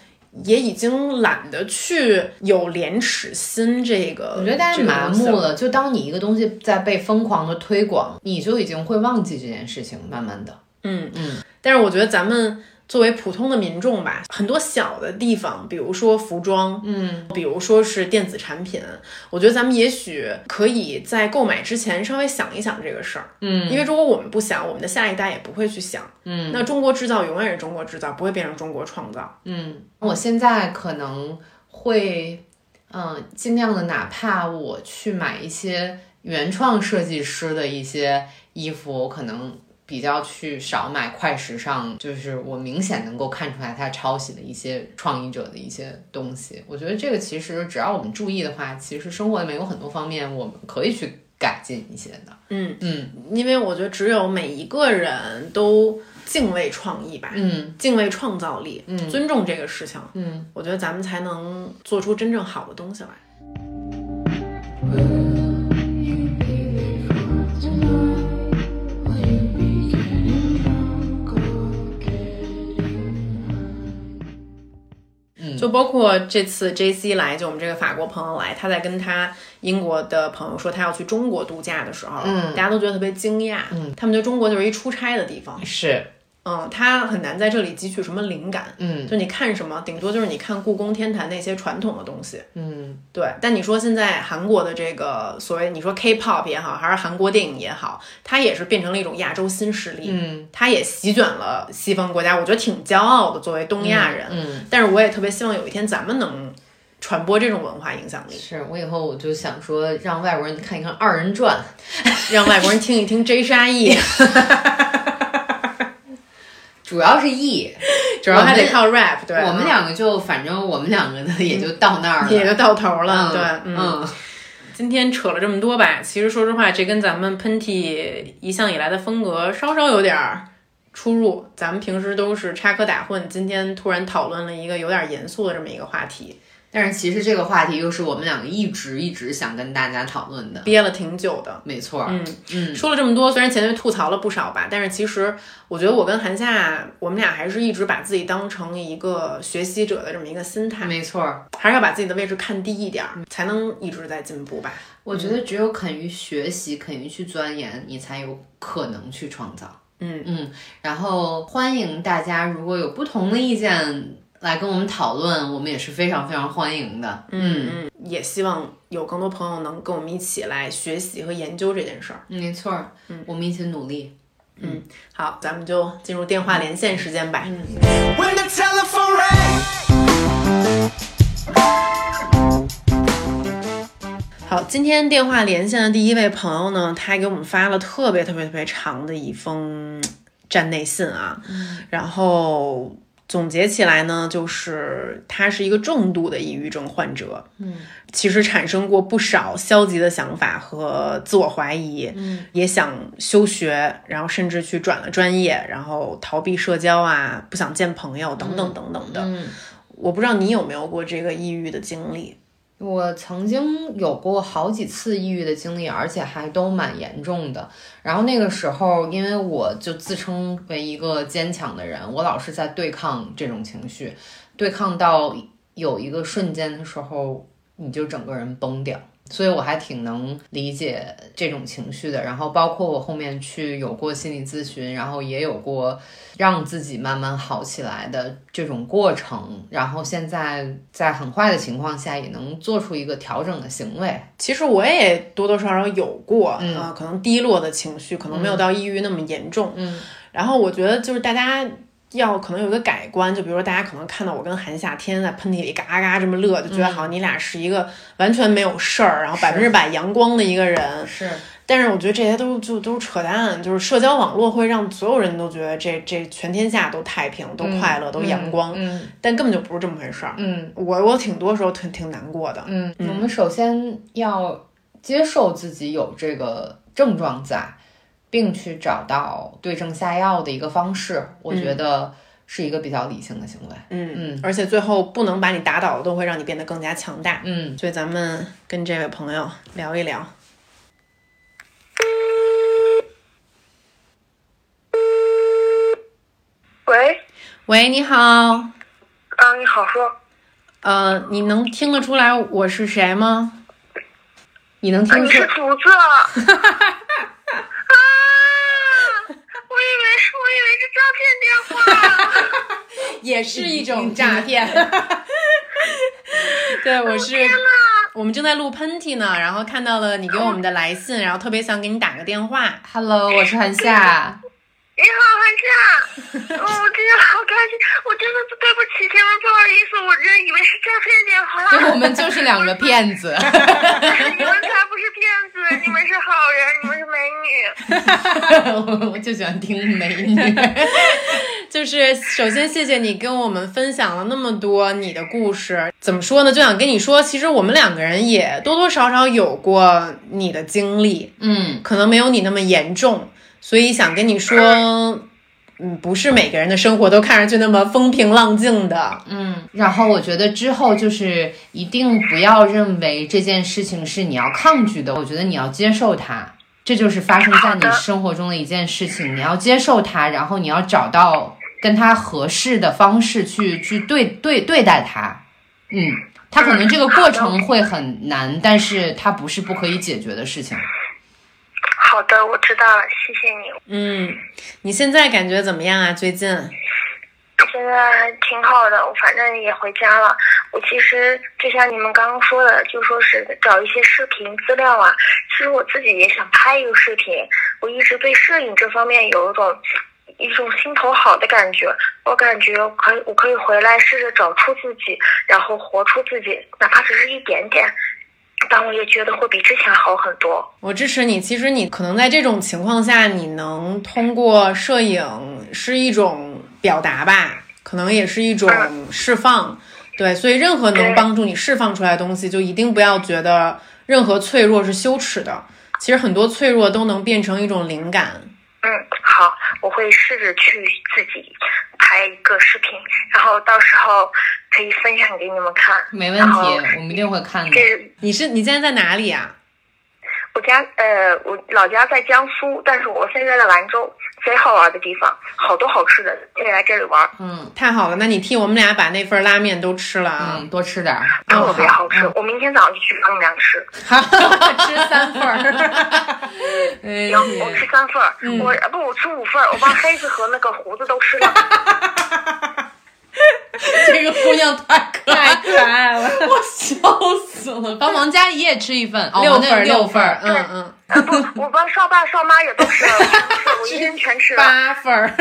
Speaker 2: 也已经懒得去有廉耻心，这个
Speaker 3: 我觉得大家麻木了，就当你一个东西在被疯狂的推广，你就已经会忘记这件事情，慢慢的。
Speaker 2: 嗯
Speaker 3: 嗯，
Speaker 2: 但是我觉得咱们作为普通的民众吧，很多小的地方，比如说服装，
Speaker 3: 嗯，
Speaker 2: 比如说是电子产品，我觉得咱们也许可以在购买之前稍微想一想这个事儿，
Speaker 3: 嗯。
Speaker 2: 因为如果我们不想，我们的下一代也不会去想，
Speaker 3: 嗯，
Speaker 2: 那中国制造永远是中国制造，不会变成中国创造。
Speaker 3: 嗯，我现在可能会，嗯，尽量的，哪怕我去买一些原创设计师的一些衣服，我可能比较去少买快时尚，就是我明显能够看出来他抄袭的一些创意者的一些东西。我觉得这个其实只要我们注意的话，其实生活里面有很多方面我们可以去改进一些的。
Speaker 2: 嗯
Speaker 3: 嗯
Speaker 2: 因为我觉得只有每一个人都敬畏创意吧，
Speaker 3: 嗯
Speaker 2: 敬畏创造力，
Speaker 3: 嗯
Speaker 2: 尊重这个事情，
Speaker 3: 嗯，
Speaker 2: 我觉得咱们才能做出真正好的东西来。
Speaker 3: Mm.
Speaker 2: 就包括这次 J C 来，就我们这个法国朋友来，他在跟他英国的朋友说他要去中国度假的时候，
Speaker 3: 嗯
Speaker 2: 大家都觉得特别惊讶，
Speaker 3: 嗯。
Speaker 2: 他们觉得中国就是一出差的地方，
Speaker 3: 是，
Speaker 2: 嗯，他很难在这里汲取什么灵感，
Speaker 3: 嗯。
Speaker 2: 就你看什么，顶多就是你看故宫、天坛那些传统的东西，
Speaker 3: 嗯。
Speaker 2: 对。但你说现在韩国的这个所谓你说 K-pop 也好，还是韩国电影也好，它也是变成了一种亚洲新势力，
Speaker 3: 嗯。
Speaker 2: 它也席卷了西方国家，我觉得挺骄傲的，作为东亚人。
Speaker 3: 嗯。
Speaker 2: 但是我也特别希望有一天咱们能传播这种文化影响力，
Speaker 3: 是我以后我就想说，让外国人看一看二人转，
Speaker 2: 让外国人听一听 J 沙 E，
Speaker 3: 主要是 E，
Speaker 2: 主要还得靠 rap。对，
Speaker 3: 我们两个就反正我们两个的也就到那儿了，
Speaker 2: 也就到头了。
Speaker 3: 嗯
Speaker 2: 对，
Speaker 3: 嗯
Speaker 2: 今天扯了这么多吧，其实说实话，这跟咱们喷嚏一向以来的风格稍稍有点儿出入。咱们平时都是插科打诨，今天突然讨论了一个有点严肃的这么一个话题，
Speaker 3: 但是其实这个话题又是我们两个一直一直想跟大家讨论的，
Speaker 2: 憋了挺久的。
Speaker 3: 没错，
Speaker 2: 嗯，
Speaker 3: 嗯
Speaker 2: 说了这么多，虽然前面吐槽了不少吧，但是其实我觉得我跟韩夏，我们俩还是一直把自己当成一个学习者的这么一个心态，
Speaker 3: 没错。
Speaker 2: 还是要把自己的位置看低一点儿，才能一直在进步吧。
Speaker 3: 我觉得只有肯于学习，肯于去钻研，你才有可能去创造。
Speaker 2: 嗯
Speaker 3: 嗯，然后欢迎大家如果有不同的意见来跟我们讨论，我们也是非常非常欢迎的。嗯，
Speaker 2: 嗯，也希望有更多朋友能跟我们一起来学习和研究这件事儿。
Speaker 3: 没错，嗯，我们一起努力。
Speaker 2: 嗯好，咱们就进入电话连线时间吧。
Speaker 4: When the telephone rang.
Speaker 2: 好，今天电话连线的第一位朋友呢，他还给我们发了特别特别特别长的一封站内信啊，然后总结起来呢，就是他是一个重度的抑郁症患者，嗯，其实产生过不少消极的想法和自我怀疑，嗯，也想休学，然后甚至去转了专业，然后逃避社交啊，不想见朋友等等等等的。
Speaker 3: 嗯
Speaker 2: 我不知道你有没有过这个抑郁的经历？
Speaker 3: 我曾经有过好几次抑郁的经历，而且还都蛮严重的。然后那个时候，因为我就自称为一个坚强的人，我老是在对抗这种情绪，对抗到有一个瞬间的时候，你就整个人崩掉。所以我还挺能理解这种情绪的。然后包括我后面去有过心理咨询，然后也有过让自己慢慢好起来的这种过程。然后现在在很坏的情况下，也能做出一个调整的行为。
Speaker 2: 其实我也多多少少有过，
Speaker 3: 嗯
Speaker 2: 呃，可能低落的情绪，可能没有到抑郁那么严重。
Speaker 3: 嗯，
Speaker 2: 然后我觉得就是大家要可能有一个改观，就比如说大家可能看到我跟韩夏天天在喷嚏里嘎嘎这么乐，就觉得好像你俩是一个完全没有事儿，然后百分之百阳光的一个人。
Speaker 3: 是，
Speaker 2: 但是我觉得这些都就都是扯淡，就是社交网络会让所有人都觉得这这全天下都太平、都快乐、都阳光，
Speaker 3: 嗯
Speaker 2: 但根本就不是这么回事儿。
Speaker 3: 嗯。
Speaker 2: 我我挺多时候挺挺难过的。
Speaker 3: 嗯，我们首先要接受自己有这个症状在，并去找到对症下药的一个方式，我觉得是一个比较理性的行为。
Speaker 2: 嗯
Speaker 3: 嗯
Speaker 2: 而且最后不能把你打倒的，都会让你变得更加强大。
Speaker 3: 嗯，
Speaker 2: 所以咱们跟这位朋友聊一聊。
Speaker 5: 喂，
Speaker 2: 喂，你好，
Speaker 5: 啊，你好，说，
Speaker 2: 呃，你能听得出来我是谁吗？
Speaker 3: 你能
Speaker 5: 啊
Speaker 3: 听出
Speaker 5: 你是竹子啊？我以为是，我以为是诈骗电话。
Speaker 2: 也是一种诈骗。对，我是，我们正在录喷嚏呢，然后看到了你给我们的来信，然后特别想给你打个电话。
Speaker 3: ？Hello，我是韩夏。
Speaker 5: 你好，韩夏。哦，我真的好开心，我真的对不起，千万不好意思，我真以为是诈骗电话。
Speaker 3: 对，我们就是两个骗子。
Speaker 5: 你们才不是骗子，你们是好人，你们是美女。
Speaker 3: 我就喜欢听美女。
Speaker 2: 就是首先谢谢你跟我们分享了那么多你的故事。怎么说呢？就想跟你说，其实我们两个人也多多少少有过你的经历，
Speaker 3: 嗯
Speaker 2: 可能没有你那么严重，所以想跟你说，嗯，不是每个人的生活都看上去那么风平浪静的。
Speaker 3: 嗯，然后我觉得之后就是一定不要认为这件事情是你要抗拒的，我觉得你要接受它。这就是发生在你生活中的一件事情，你要接受它，然后你要找到跟它合适的方式去去对对对待它。嗯，它可能这个过程会很难，但是它不是不可以解决的事情。
Speaker 5: 好的，我知道了，谢谢你。
Speaker 2: 嗯，你现在感觉怎么样啊？最近？
Speaker 5: 现在挺好的，我反正也回家了。我其实就像你们刚刚说的，就说是找一些视频资料啊。其实我自己也想拍一个视频，我一直对摄影这方面有一种一种心头好的感觉。我感觉可以，我可以回来试着找出自己，然后活出自己，哪怕只是一点点。但我也觉得会比之前好很多。
Speaker 2: 我支持你。其实你可能在这种情况下，你能通过摄影是一种表达吧，可能也是一种释放。对，所以任何能帮助你释放出来的东西，就一定不要觉得任何脆弱是羞耻的。其实很多脆弱都能变成一种灵感。
Speaker 5: 嗯，好，我会试着去自己拍一个视频，然后到时候可以分享给你们看。
Speaker 3: 没问题，我们一定会看的。
Speaker 5: 这
Speaker 2: 你是你现在在哪里啊？
Speaker 5: 我家呃，我老家在江苏，但是我现在在兰州，贼好玩的地方，好多好吃的，可以来这里玩，
Speaker 3: 嗯
Speaker 2: 太好了，那你替我们俩把那份拉面都吃了啊！
Speaker 3: 嗯，多吃点。
Speaker 5: 特别好吃。
Speaker 3: 嗯
Speaker 5: 我明天早上就去帮你们俩吃
Speaker 2: 吃三份
Speaker 5: 行，我吃三份我不我吃五份儿，我把黑子和那个胡子都吃了。
Speaker 3: 这个姑娘太可爱
Speaker 2: 太可爱了，
Speaker 3: 我笑死了。帮王佳怡也吃一份，哦
Speaker 2: 六份
Speaker 3: 六
Speaker 2: 份，
Speaker 3: 嗯，
Speaker 2: 嗯
Speaker 5: 我帮少爸少妈也都吃了，我一人全吃了。
Speaker 2: 八份儿。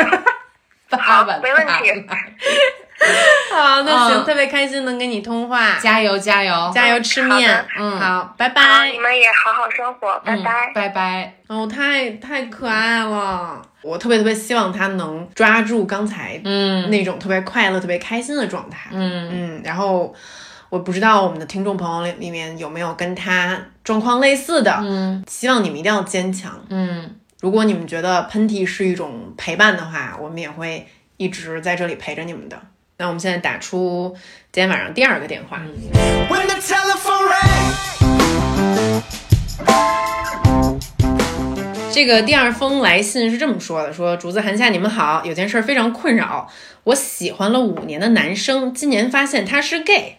Speaker 5: 好没问题。
Speaker 2: 好，那行，
Speaker 3: 嗯
Speaker 2: 特别开心能跟你通话，
Speaker 3: 加油加油。
Speaker 2: 加油吃面，
Speaker 3: 嗯
Speaker 2: 好，拜，拜。
Speaker 5: 你。们也好好生活，拜
Speaker 3: 嗯
Speaker 5: 拜。
Speaker 3: 拜。拜。
Speaker 2: 哦，太太可爱了，我特别特别希望他能抓住刚才
Speaker 3: 嗯。
Speaker 2: 那种特别快乐、特别开心的状态。
Speaker 3: 嗯。
Speaker 2: 嗯，然后我不知道我们的听众朋友里里面有没有跟他状况类似的，
Speaker 3: 嗯。
Speaker 2: 希望你们一定要坚强。
Speaker 3: 嗯
Speaker 2: 如果你们觉得喷嚏是一种陪伴的话，我们也会一直在这里陪着你们的。那我们现在打出今天晚上第二个电话。
Speaker 6: When the telephone rang.
Speaker 2: 这个第二封来信是这么说的：说竹子韩夏，你们好，有件事儿非常困扰，我喜欢了五年的男生，今年发现他是 gay，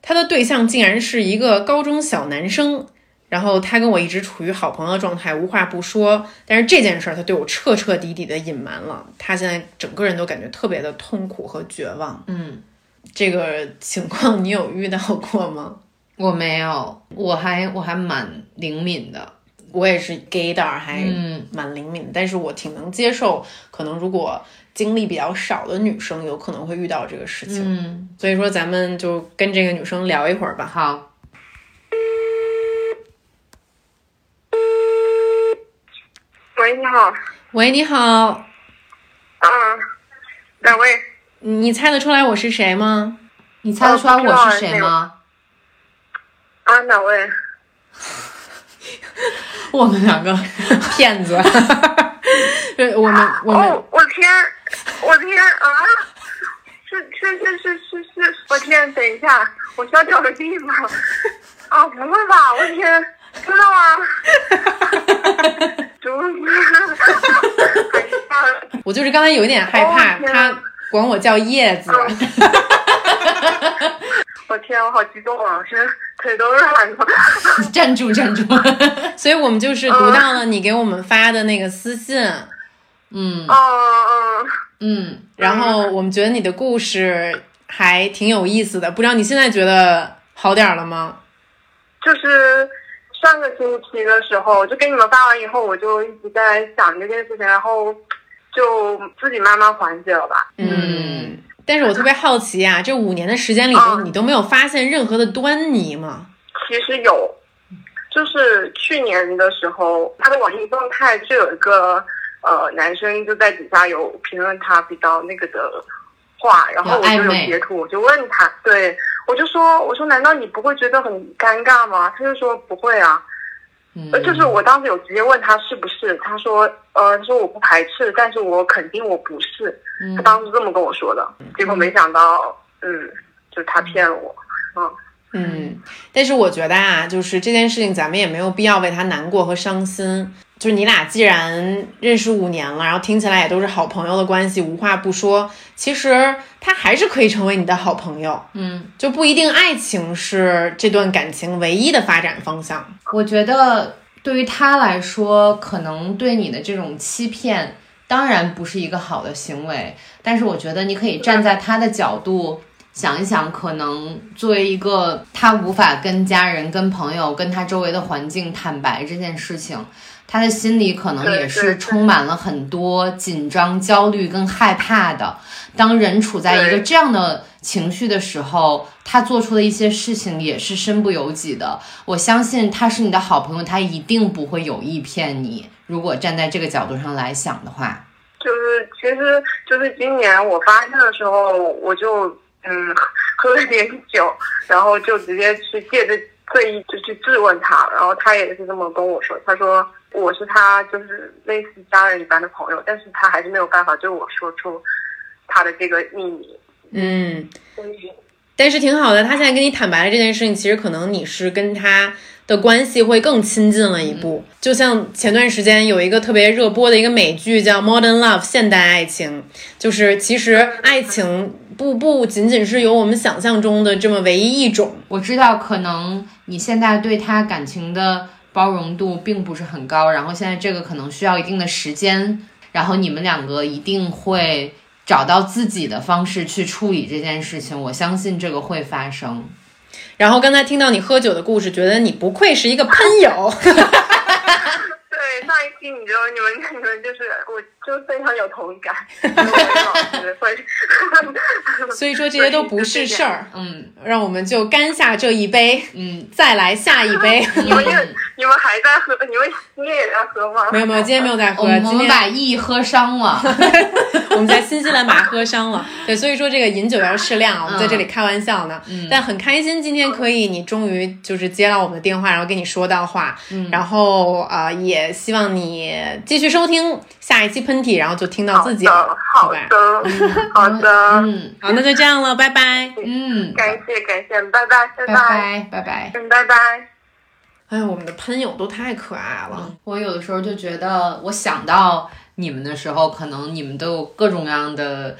Speaker 2: 他的对象竟然是一个高中小男生，然后他跟我一直处于好朋友的状态，无话不说。但是这件事儿他对我彻彻底底的隐瞒了，他现在整个人都感觉特别的痛苦和绝望。
Speaker 3: 嗯，
Speaker 2: 这个情况你有遇到过吗？
Speaker 3: 我没有，我还我还蛮灵敏的。
Speaker 2: 我也是 gay 胆儿，还
Speaker 3: 嗯
Speaker 2: 蛮灵敏的，但是我挺能接受，可能如果经历比较少的女生，有可能会遇到这个事情。
Speaker 3: 嗯，
Speaker 2: 所以说，咱们就跟这个女生聊一会儿吧。
Speaker 3: 好，
Speaker 7: 喂，你好，
Speaker 2: 喂，你好，
Speaker 7: 嗯，哪位？
Speaker 2: 你猜得出来我是谁吗？
Speaker 3: 你猜得出来我是谁吗？
Speaker 7: 啊，哪位？
Speaker 2: 我们两个骗子。对，我们我们、
Speaker 7: 哦，我天，我天啊！是是是是是是，我天，等一下，我需要找个地方。啊，不会吧？我天，真的吗？怎么？害怕。
Speaker 2: 我就是刚才有一点害怕，
Speaker 7: 哦
Speaker 2: 他管我叫叶子。
Speaker 7: 我天，我好激动啊！现在腿都软了。
Speaker 3: 站住，站住。
Speaker 2: 所以我们就是读到了你给我们发的那个私信，
Speaker 3: 嗯
Speaker 7: 嗯嗯。
Speaker 3: 嗯，
Speaker 2: 然后我们觉得你的故事还挺有意思的，不知道你现在觉得好点儿了吗？
Speaker 7: 就是上个星期的时候，就给你们发完以后，我就一直在想这件事情，然后就自己慢慢缓解了吧。
Speaker 2: 嗯，但是我特别好奇啊，这五年的时间里头，
Speaker 7: 嗯
Speaker 2: 你都没有发现任何的端倪吗？
Speaker 7: 其实有，就是去年的时候，他的网易动态就有一个呃男生就在底下有评论他比较那个的话，然后我就有截图，我就问他，对我就说，我说难道你不会觉得很尴尬吗？他就说不会啊。
Speaker 3: 嗯
Speaker 7: 呃，就是我当时有直接问他是不是，他说，呃，他说我不排斥，但是我肯定我不是，他
Speaker 3: 嗯
Speaker 7: 当时这么跟我说的，结果没想到，嗯，就是他骗了我，嗯，
Speaker 2: 嗯，但是我觉得啊，就是这件事情，咱们也没有必要为他难过和伤心。就是你俩既然认识五年了，然后听起来也都是好朋友的关系，无话不说，其实他还是可以成为你的好朋友。
Speaker 3: 嗯，
Speaker 2: 就不一定爱情是这段感情唯一的发展方向。
Speaker 3: 我觉得对于他来说，可能对你的这种欺骗，当然不是一个好的行为。但是我觉得你可以站在他的角度想一想，可能作为一个他无法跟家人、跟朋友、跟他周围的环境坦白这件事情。他的心里可能也是充满了很多紧张、焦虑跟害怕的。当人处在一个这样的情绪的时候，他做出的一些事情也是身不由己的。我相信他是你的好朋友，他一定不会有意骗你。如果站在这个角度上来想的话，
Speaker 7: 就是其实就是今年我发现的时候，我就嗯喝了点酒，然后就直接去借着醉意就去质问他，然后他也是这么跟我说，他说我是他就是类似家人一般的朋友，但是他还是没有办法对我说出他的这个秘密。
Speaker 2: 嗯，但是挺好的，他现在跟你坦白了这件事情，其实可能你是跟他的关系会更亲近了一步。就像前段时间有一个特别热播的一个美剧叫《Modern Love》现代爱情，就是其实爱情不不仅仅是有我们想象中的这么唯一一种。
Speaker 3: 我知道可能你现在对他感情的包容度并不是很高，然后现在这个可能需要一定的时间，然后你们两个一定会找到自己的方式去处理这件事情。我相信这个会发生。
Speaker 2: 然后刚才听到你喝酒的故事，觉得你不愧是一个喷友。
Speaker 7: 对，上一期你就你们你们就是我就非常有同感，因为我也老师会，
Speaker 2: 所以说这些都不是事儿，
Speaker 3: 嗯
Speaker 2: 让我们就干下这一杯，
Speaker 3: 嗯，
Speaker 2: 再来下一杯。
Speaker 7: 你们也你们还在喝，你们今天也在喝吗？
Speaker 2: 没有没有，今天没有在喝，
Speaker 3: 我们我们把意喝伤了。
Speaker 2: 我们在新西兰把喝伤了。对，所以说这个饮酒要适量，我们在这里开玩笑呢。
Speaker 3: 嗯
Speaker 2: 但很开心，今天可以你终于就是接到我们的电话，然后跟你说到话。嗯，然后啊、呃也希望你继续收听下一期喷嚏，然后就听到自己
Speaker 7: 的，好
Speaker 2: 吧？
Speaker 7: 的，好的，
Speaker 3: 嗯
Speaker 2: 好，那就这样了，拜拜。
Speaker 3: 嗯，
Speaker 7: 感谢感谢，拜拜拜
Speaker 3: 拜拜拜拜。
Speaker 7: 嗯，拜拜。
Speaker 2: 哎，我们的喷友都太可爱了。
Speaker 3: 我有的时候就觉得，我想到你们的时候，可能你们都有各种各样的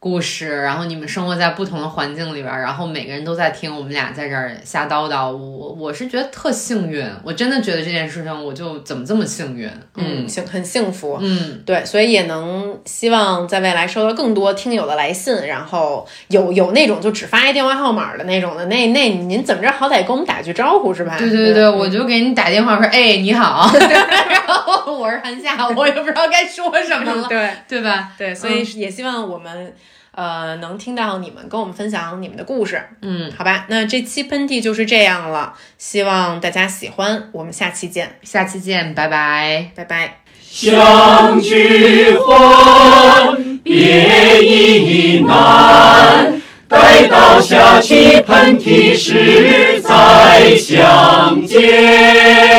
Speaker 3: 故事，然后你们生活在不同的环境里边儿，然后每个人都在听我们俩在这儿瞎叨叨。我我是觉得特幸运，我真的觉得这件事情，我就怎么这么幸运？
Speaker 2: 嗯，幸很幸福。
Speaker 3: 嗯，
Speaker 2: 对，所以也能希望在未来收到更多听友的来信，然后有有那种就只发一电话号码的那种的，那那您怎么着好歹跟我们打句招呼是吧？
Speaker 3: 对对对，我就给你打电话说，哎，你好，然后我是韩夏，我也不知道该说什么了，
Speaker 2: 对
Speaker 3: 对吧？
Speaker 2: 对，所以也希望我们。呃，能听到你们跟我们分享你们的故事，
Speaker 3: 嗯，
Speaker 2: 好吧，那这期喷嚏就是这样了，希望大家喜欢，我们下期见，
Speaker 3: 下期见，拜拜。
Speaker 2: 拜拜。
Speaker 1: 相聚欢，别亦难。待到下期喷嚏时再相见。